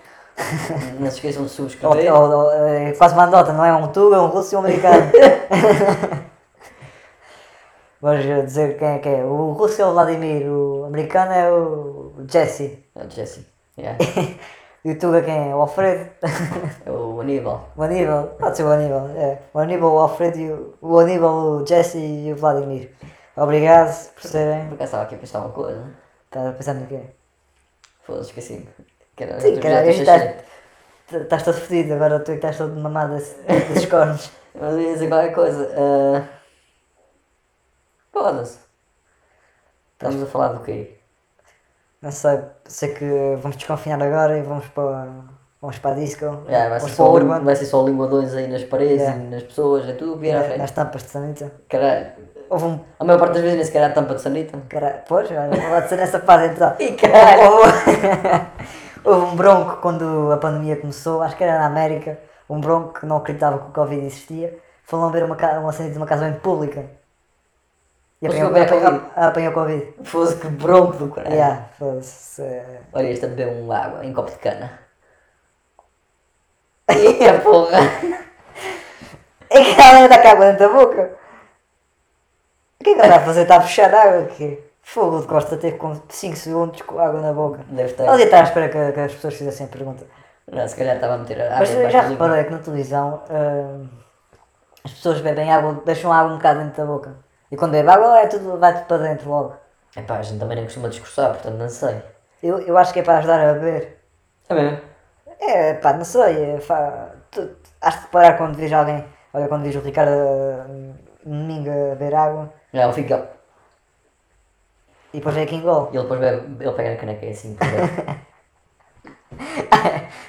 Não se esqueçam de Ou- subscrever. ou- ou, é quase uma andota, não é um tuga, é um russo e um americano. Vamos dizer quem é que é. O russo é o Vladimir, o americano é o Jesse. É o Jesse. Yeah. E o tuga quem é? O Alfredo. É o Aníbal. o Aníbal, pode ser o Aníbal. É. O Aníbal, o Alfredo e o, o Aníbal, o Jesse e o Vladimir. Obrigado por serem. Por acaso estava aqui a pensar uma coisa. Estás a pensar no quê? Foda-se, esqueci. Sim, caralho, estás, estás todo fedido, agora tu é que estás todo mamado desse- desses cornos. Mas eu ia dizer qualquer coisa. ah, Foda-se. Estamos a falar do quê? Não sei, sei que vamos desconfinar agora e vamos para, vamos para a disco. Yeah, vai, ser só, Urban. vai ser só linguadões aí nas paredes Yeah. e nas pessoas, é tudo virar frente. Nas tampas de sanita. Caralho. Houve um. A maior parte das vezes nem sequer há tampa de sanita. Cara, pois, pode ser nessa parte então. Ih, caralho. Houve, um bronco quando a pandemia começou, acho que era na América, um bronco que não acreditava que o Covid existia, foram ver uma, uma sanita de uma casa bem pública. E Mas apanhou, apanhou, Covid. apanhou Covid. Fosse que bronco do caralho. Yeah, fosse, eh, Olha, este a beber um água em copo de cana. E a porra. É que ela está com água dentro da boca. O que é que ela está a fazer? Está a puxar água aqui. Fogo de Costa teve com 5 segundos com água na boca. Deve estar. Devia estar à espera que, que as pessoas fizessem a pergunta. Não, se calhar estava a meter a Mas água eu já reparei que na televisão ah, as pessoas bebem água, deixam água um bocado dentro da boca. E quando bebe água é tudo, vai tudo para dentro logo. Epá, a gente também não costuma discursar, portanto não sei. Eu, eu acho que é para ajudar a beber. É mesmo? É, pá, não sei. É, tu, has de reparar quando vês alguém, olha, quando vês o Ricardo ah, domingo a beber água ele fica. E depois é aqui engole. E ele depois bebe, ele pega na caneca e assim. por dentro.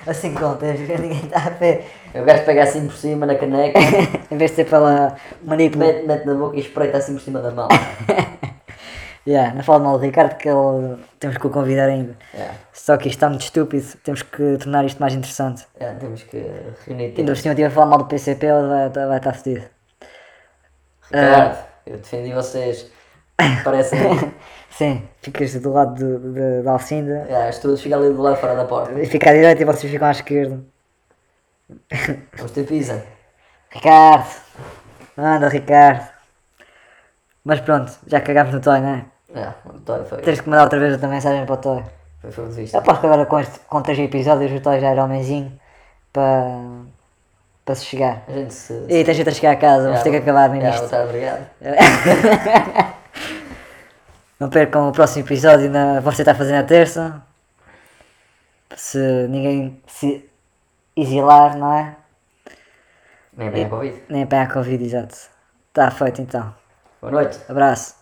Assim conta, ninguém está a ver. o gajo pega assim por cima na caneca, em vez de ser pela manipula. mete, mete na boca e espreita assim por cima da mão. Yeah, não falo mal do Ricardo que ele temos que o convidar ainda. Yeah. Só que isto está muito estúpido, temos que tornar isto mais interessante. Yeah, temos que reunir Ainda tempo. por cima eu estive a falar mal do PCP, ele vai, vai estar fedido. Ricardo, eu defendi vocês. Parecem. Sim, ficas do lado de, de, de Alcinda yeah, as todos ficam ali do lado fora da porta. e fica à direita e vocês ficam à esquerda. Vamos ter pizza. Ricardo! Anda, Ricardo! Mas pronto, já cagámos no Toy, não é? Yeah, o Toy foi. Tens que mandar outra vez outra mensagem para o Toy. Foi, foi visto. Eu aposto que agora com, este, com três episódios o Toy já era homenzinho para, para se chegar. A gente se. E tens a chegar a casa, vamos ter que acabar nisto. Tá, obrigado. Não percam o próximo episódio na Você está fazendo a terça. Se ninguém se exilar, não é? Nem bem a Covid. Nem apanhar Covid, exato. Está feito então. Boa noite. Abraço.